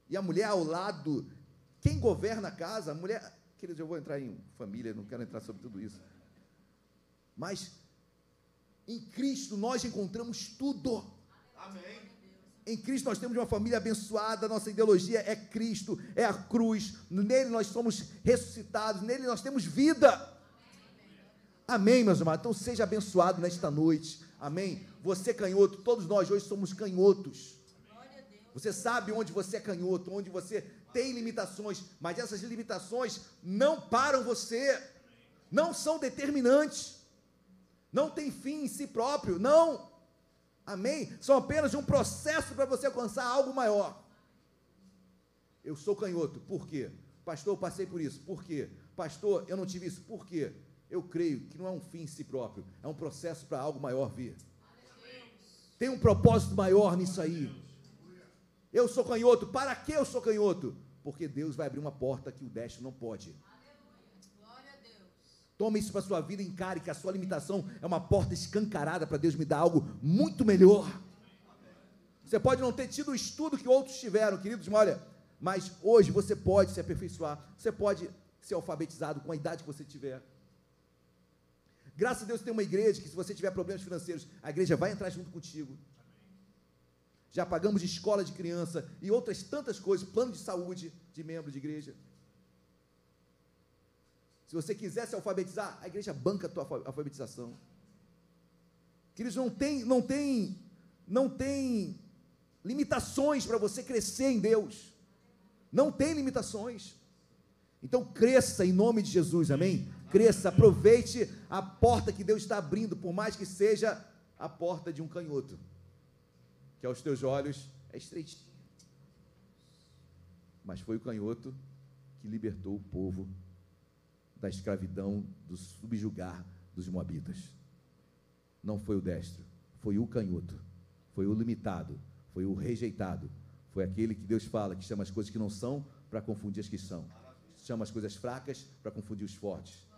E a mulher ao lado, quem governa a casa, a mulher. Queridos, eu vou entrar em família, não quero entrar sobre tudo isso. Mas em Cristo nós encontramos tudo. Amém. Em Cristo nós temos uma família abençoada, nossa ideologia é Cristo, é a cruz, nele nós somos ressuscitados, nele nós temos vida. Amém, meus amados? Então seja abençoado nesta noite. Amém? Você canhoto, todos nós hoje somos canhotos. Você sabe onde você é canhoto, onde você tem limitações, mas essas limitações não param você, não são determinantes, não tem fim em si próprio, não. Amém? São apenas um processo para você alcançar algo maior. Eu sou canhoto, por quê? Pastor, eu passei por isso, por quê? Pastor, eu não tive isso, por quê? Eu creio que não é um fim em si próprio, é um processo para algo maior vir. Tem um propósito maior nisso aí. Eu sou canhoto, para que eu sou canhoto? Porque Deus vai abrir uma porta que o destro não pode. Tome isso para a sua vida encare que a sua limitação é uma porta escancarada para Deus me dar algo muito melhor. Você pode não ter tido o estudo que outros tiveram, queridos, mas olha, mas hoje você pode se aperfeiçoar, você pode ser alfabetizado com a idade que você tiver. Graças a Deus tem uma igreja que se você tiver problemas financeiros, a igreja vai entrar junto contigo. Já pagamos de escola de criança e outras tantas coisas, plano de saúde de membro de igreja. Se você quiser se alfabetizar, a igreja banca a tua alfabetização. Queridos, não tem, não tem, não tem limitações para você crescer em Deus. Não tem limitações. Então cresça em nome de Jesus, amém? Cresça, aproveite a porta que Deus está abrindo, por mais que seja a porta de um canhoto, que aos teus olhos é estreitinho. Mas foi o canhoto que libertou o povo da escravidão, do subjugar dos moabitas. Não foi o destro, foi o canhoto, foi o limitado, foi o rejeitado, foi aquele que Deus fala que chama as coisas que não são para confundir as que são, chama as coisas fracas para confundir os fortes.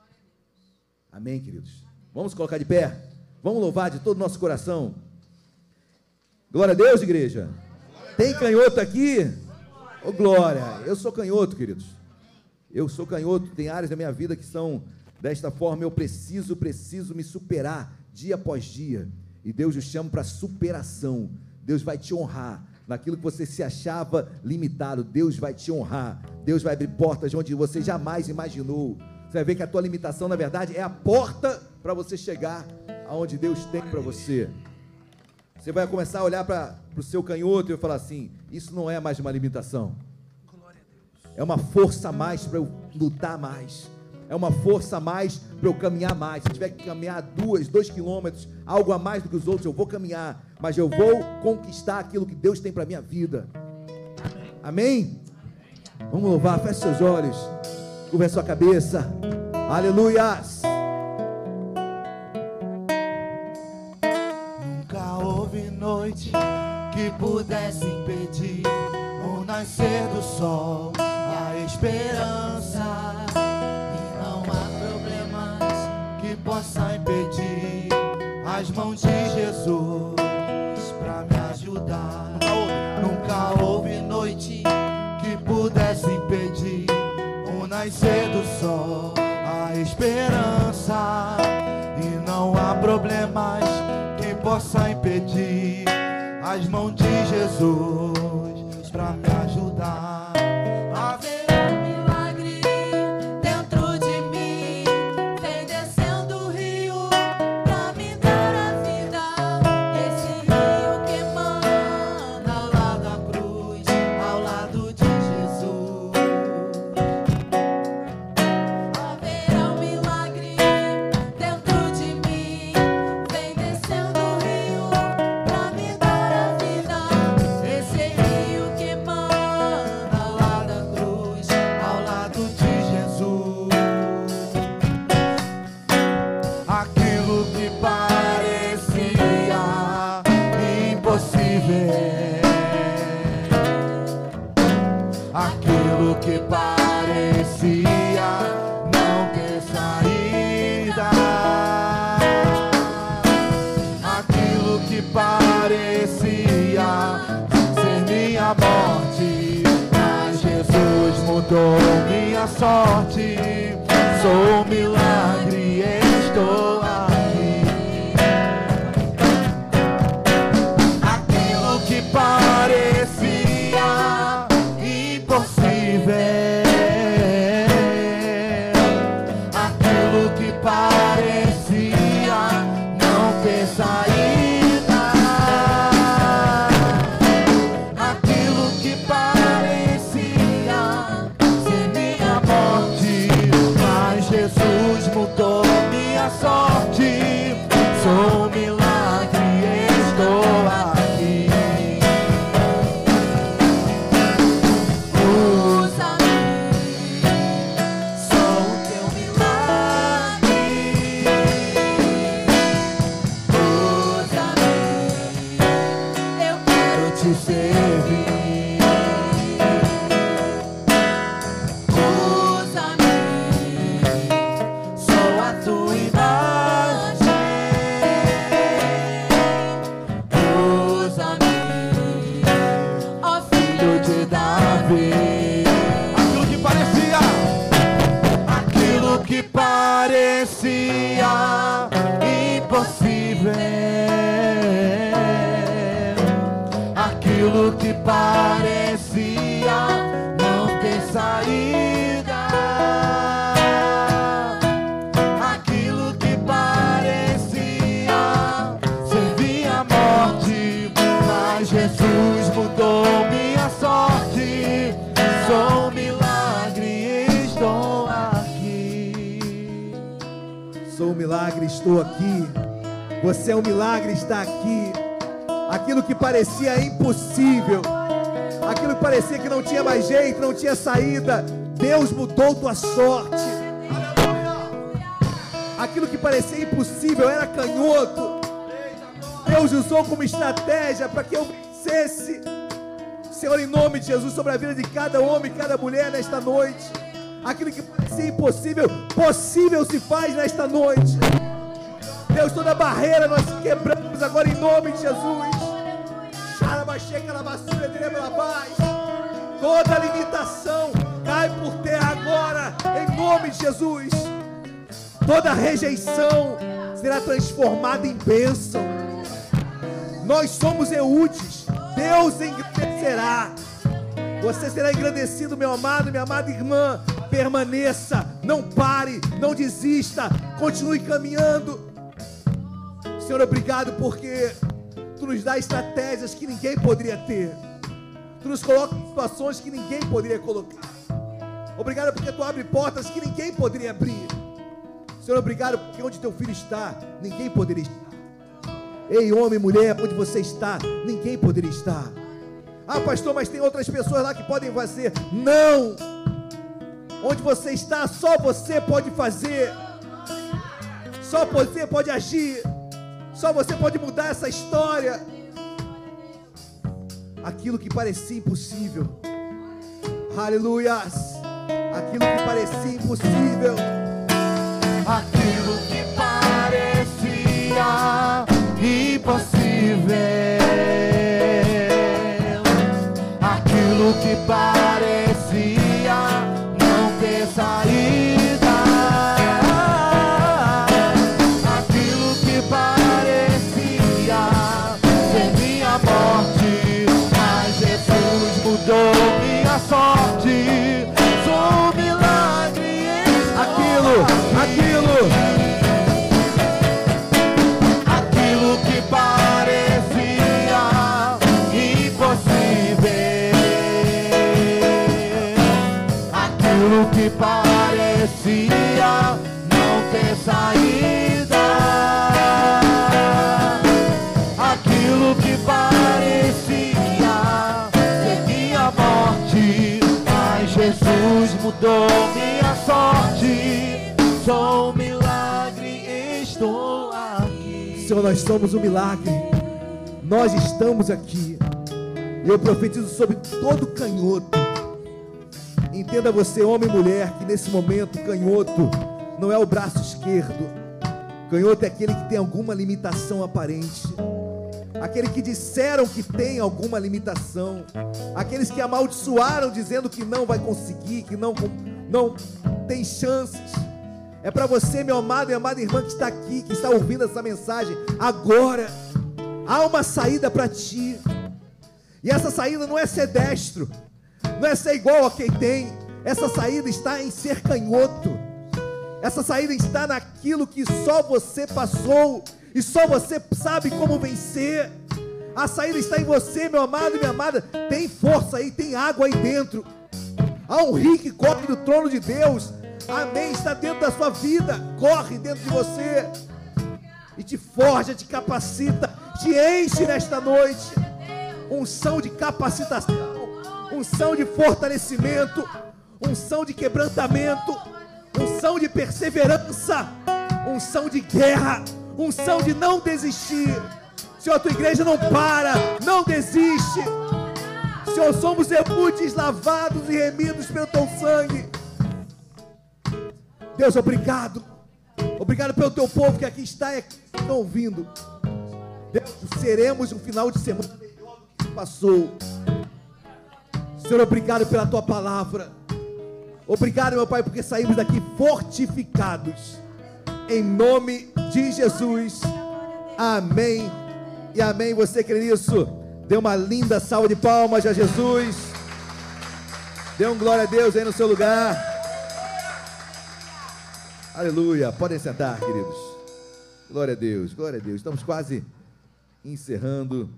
Amém, queridos? Vamos colocar de pé, vamos louvar de todo o nosso coração. Glória a Deus, igreja. Tem canhoto aqui? Ô, oh, glória. Eu sou canhoto, queridos. Eu sou canhoto, tem áreas da minha vida que são desta forma. Eu preciso, preciso me superar dia após dia. E Deus nos chama para superação. Deus vai te honrar. Naquilo que você se achava limitado, Deus vai te honrar. Deus vai abrir portas onde você jamais imaginou. Você vai ver que a tua limitação, na verdade, é a porta para você chegar aonde Deus tem para você. Você vai começar a olhar para o seu canhoto e falar assim: Isso não é mais uma limitação é uma força a mais para eu lutar mais. É uma força a mais para eu caminhar mais. Se tiver que caminhar duas, dois quilômetros, algo a mais do que os outros, eu vou caminhar. Mas eu vou conquistar aquilo que Deus tem para a minha vida. Amém? Vamos louvar, feche seus olhos. Curva a sua cabeça. Aleluias. Nunca houve noite que pudesse impedir o nascer do sol esperança e não há problemas que possa impedir as mãos de Jesus para me ajudar. Nunca houve noite o nascer do sol, a esperança e não há problemas que possa impedir as mãos de Jesus para me ajudar. sorte, sou um milagre. Tua sorte. Aquilo que parecia impossível era canhoto. Deus usou como estratégia para que eu vencesse. Senhor, em nome de Jesus, sobre a vida de cada homem e cada mulher nesta noite. Aquilo que parecia impossível, possível se faz nesta noite. Deus, toda barreira nós quebramos agora em nome de Jesus. Toda limitação cai por terra agora, em nome de Jesus. Toda rejeição será transformada em bênção. Nós somos Eudes, Deus engrandecerá. Você será engrandecido, meu amado, minha amada irmã. Permaneça, não pare, não desista, continue caminhando. Senhor, obrigado porque tu nos dá estratégias que ninguém poderia ter. Tu nos coloca em situações que ninguém poderia colocar. Obrigado porque tu abre portas que ninguém poderia abrir. Senhor, obrigado porque onde teu filho está, ninguém poderia estar. Ei, homem, mulher, onde você está, ninguém poderia estar. Ah, pastor, mas tem outras pessoas lá que podem fazer. Não! Onde você está, só você pode fazer. Só você pode agir. Só você pode mudar essa história. Aquilo que parecia impossível. Aleluias. Aquilo que parecia impossível. Aquilo que parecia impossível. Aquilo que parecia mudou minha sorte. Sou um milagre, estou aqui. Senhor, nós somos um milagre. Nós estamos aqui. Eu profetizo sobre todo canhoto. Entenda você, homem e mulher, que nesse momento canhoto não é o braço esquerdo. Canhoto é aquele que tem alguma limitação aparente. Aquele que disseram que tem alguma limitação. Aqueles que amaldiçoaram dizendo que não vai conseguir, que não, não tem chances. É para você, meu amado e amada irmã que está aqui, que está ouvindo essa mensagem. Agora, há uma saída para ti. E essa saída não é ser destro, não é ser igual a quem tem. Essa saída está em ser canhoto. Essa saída está naquilo que só você passou e só você sabe como vencer. A saída está em você, meu amado e minha amada. Tem força aí, tem água aí dentro. Há um rio que corre do trono de Deus. Amém. Está dentro da sua vida. Corre dentro de você. E te forja, te capacita, te enche nesta noite. Unção de capacitação, unção de fortalecimento, unção de quebrantamento, unção de perseverança, unção de guerra, unção de não desistir. Senhor, tua igreja não para, não desiste. Senhor, somos repúdios lavados e remidos pelo teu sangue. Deus, obrigado. Obrigado pelo teu povo que aqui está e aqui estão ouvindo. Deus, seremos um final de semana melhor do que passou. Senhor, obrigado pela tua palavra. Obrigado, meu Pai, porque saímos daqui fortificados. Em nome de Jesus. Amém. E amém. Você crê nisso? Dê uma linda salva de palmas a Jesus. Dê um glória a Deus aí no seu lugar. Aleluia. Podem sentar, queridos. Glória a Deus, glória a Deus. Estamos quase encerrando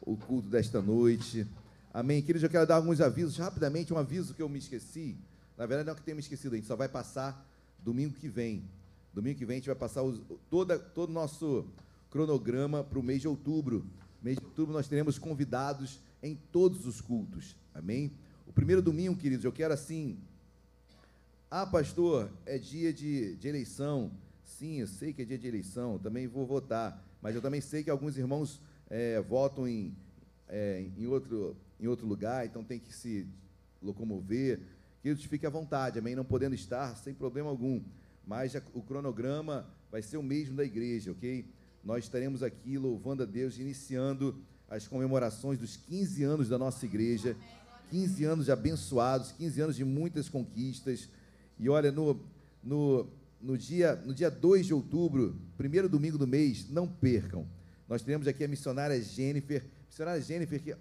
o culto desta noite. Amém. Queridos, eu quero dar alguns avisos, rapidamente, um aviso que eu me esqueci. Na verdade, não é que tenha me esquecido, a gente só vai passar domingo que vem. Domingo que vem a gente vai passar os, toda, todo o nosso cronograma para o mês de outubro. Mês de outubro nós teremos convidados em todos os cultos. Amém? O primeiro domingo, queridos, eu quero assim. Ah, pastor, é dia de, de eleição. Sim, eu sei que é dia de eleição, também vou votar. Mas eu também sei que alguns irmãos é, votam em, é, em, outro, em outro lugar, então tem que se locomover. Queridos, fique à vontade, amém? Não podendo estar, sem problema algum. Mas o cronograma vai ser o mesmo da igreja, ok? Nós estaremos aqui louvando a Deus, iniciando as comemorações dos 15 anos da nossa igreja. 15 anos de abençoados, 15 anos de muitas conquistas. E olha, no, no, no, dia, no dia 2 de outubro, primeiro domingo do mês, não percam. Nós teremos aqui a missionária Jennifer. Missionária Jennifer, que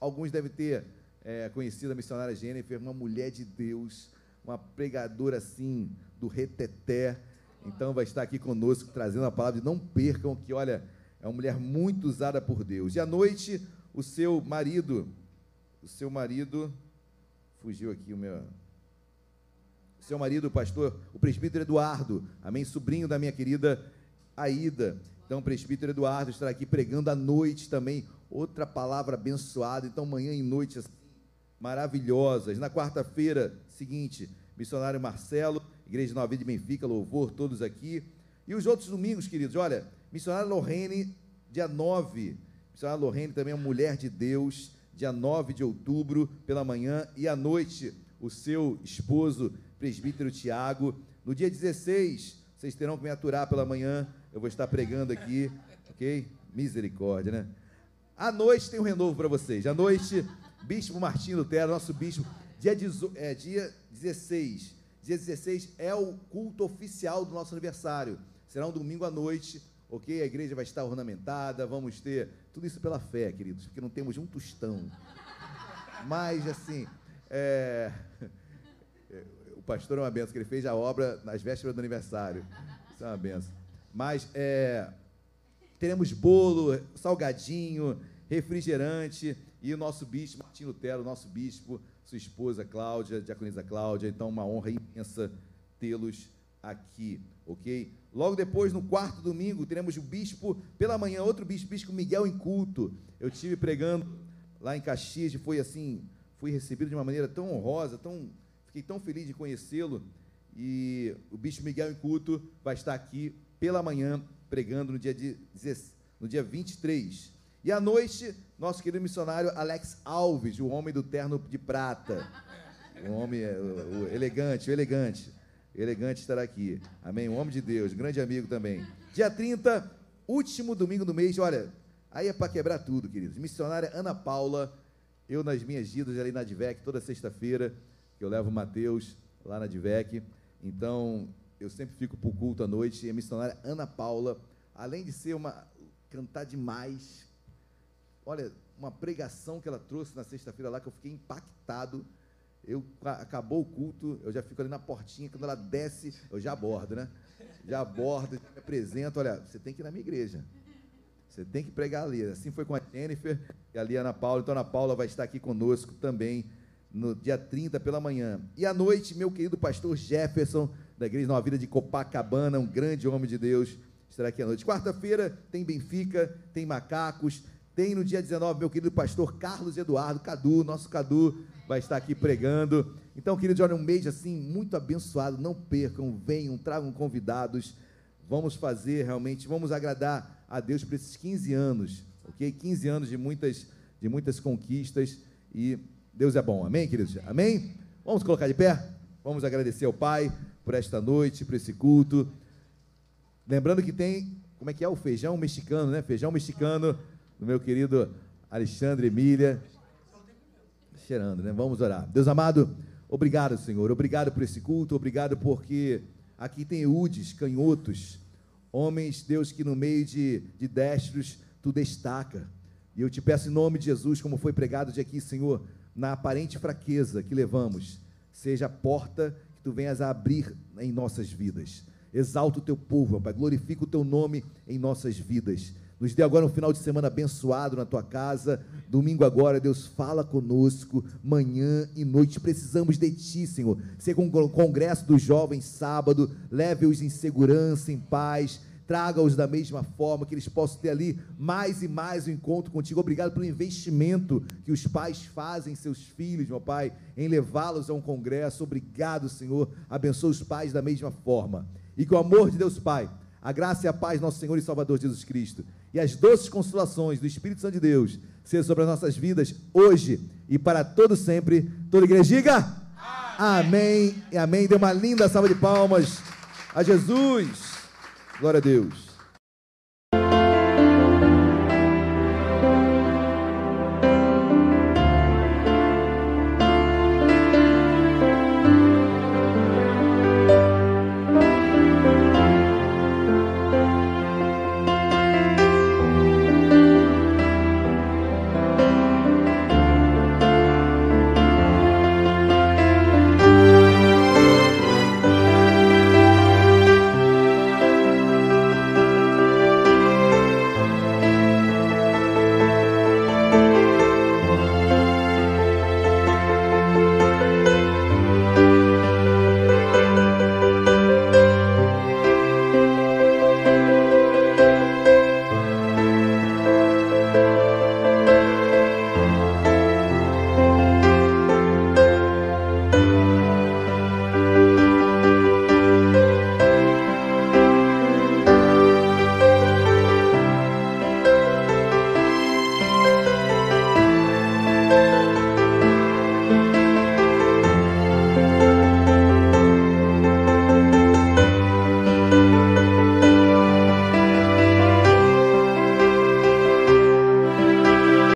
alguns devem ter é, conhecido a missionária Jennifer, uma mulher de Deus, uma pregadora assim, do reteté. Então vai estar aqui conosco trazendo a palavra. Não percam que, olha, é uma mulher muito usada por Deus. E à noite, o seu marido, o seu marido, fugiu aqui o meu. Seu marido, o pastor, o presbítero Eduardo, amém? Sobrinho da minha querida Aida. Então, o presbítero Eduardo estará aqui pregando à noite também. Outra palavra abençoada. Então, manhã e noite assim, maravilhosas. Na quarta-feira seguinte, missionário Marcelo, Igreja Nova de Benfica, louvor, todos aqui. E os outros domingos, queridos, olha, missionária Lorene, dia 9. Missionária Lorene também é uma mulher de Deus, dia 9 de outubro, pela manhã. E à noite, o seu esposo, presbítero Tiago. No dia 16, vocês terão que me aturar pela manhã. Eu vou estar pregando aqui, ok? Misericórdia, né? À noite tem um renovo para vocês. À noite, Bispo Martim Lutero, nosso bispo, dia, é, dia 16. Dia 16 é o culto oficial do nosso aniversário. Será um domingo à noite, ok? A igreja vai estar ornamentada, vamos ter tudo isso pela fé, queridos, porque não temos um tostão. Mas, assim, é... o pastor é uma benção, que ele fez a obra nas vésperas do aniversário. Isso é uma benção. Mas é... teremos bolo, salgadinho, refrigerante e o nosso bispo, Martim Lutero, nosso bispo, sua esposa Cláudia, diaconisa Cláudia. Então, uma honra imensa tê-los aqui, ok? Logo depois, no quarto domingo, teremos o bispo, pela manhã, outro bispo, bispo Miguel em culto. Eu tive pregando lá em Caxias e foi assim, fui recebido de uma maneira tão honrosa, tão, fiquei tão feliz de conhecê-lo. E o bispo Miguel em culto vai estar aqui pela manhã, pregando no dia, de, no dia 23. E à noite, nosso querido missionário Alex Alves, o homem do terno de prata. O homem o, o elegante, o elegante. O elegante estará aqui. Amém? Um homem de Deus, grande amigo também. Dia 30, último domingo do mês. Olha, aí é para quebrar tudo, queridos. Missionária Ana Paula, eu nas minhas idas ali na Divec, toda sexta-feira, que eu levo o Mateus lá na Divec. Então, eu sempre fico para o culto à noite. E a missionária Ana Paula, além de ser uma cantar demais, Olha, uma pregação que ela trouxe na sexta-feira lá que eu fiquei impactado. Eu acabou o culto, eu já fico ali na portinha, quando ela desce, eu já abordo, né? Já abordo, já me apresento, olha, você tem que ir na minha igreja. Você tem que pregar ali. Assim foi com a Jennifer e ali a Ana Paula. Então a Ana Paula vai estar aqui conosco também no dia 30 pela manhã. E à noite, meu querido pastor Jefferson, da Igreja Nova Vida de Copacabana, um grande homem de Deus, estará aqui à noite. Quarta-feira tem Benfica, tem Macacos, tem no dia 19 meu querido pastor Carlos Eduardo Cadu, nosso Cadu vai estar aqui pregando. Então, queridos, olha, um mês assim muito abençoado. Não percam, venham, tragam convidados. vamos fazer realmente, vamos agradar a Deus por esses 15 anos, ok? 15 anos de muitas, de muitas conquistas e Deus é bom, amém, queridos? Amém? Vamos colocar de pé? Vamos agradecer ao Pai por esta noite, por esse culto. Lembrando que tem, como é que é o feijão mexicano, né? Feijão mexicano do meu querido Alexandre Emília. Cheirando, né? Vamos orar. Deus amado, obrigado, Senhor. Obrigado por esse culto, obrigado porque aqui tem eudes, canhotos, homens, Deus, que no meio de, de destros tu destaca. E eu te peço em nome de Jesus, como foi pregado de aqui, Senhor, na aparente fraqueza que levamos, seja a porta que tu venhas a abrir em nossas vidas. Exalta o teu povo, Pai, glorifica o teu nome em nossas vidas. Nos dê agora um final de semana abençoado na tua casa. Domingo agora, Deus fala conosco, manhã e noite. Precisamos de ti, Senhor. Ser com o congresso dos jovens sábado, leve-os em segurança, em paz traga-os da mesma forma, que eles possam ter ali mais e mais um encontro contigo. Obrigado pelo investimento que os pais fazem em seus filhos, meu Pai, em levá-los a um congresso. Obrigado, Senhor. Abençoa os pais da mesma forma. E que o amor de Deus Pai, a graça e a paz nosso Senhor e Salvador Jesus Cristo e as doces consolações do Espírito Santo de Deus sejam sobre as nossas vidas hoje e para todo sempre. Toda igreja diga amém. amém e amém. Dê uma linda salva de palmas a Jesus. Glória a Deus.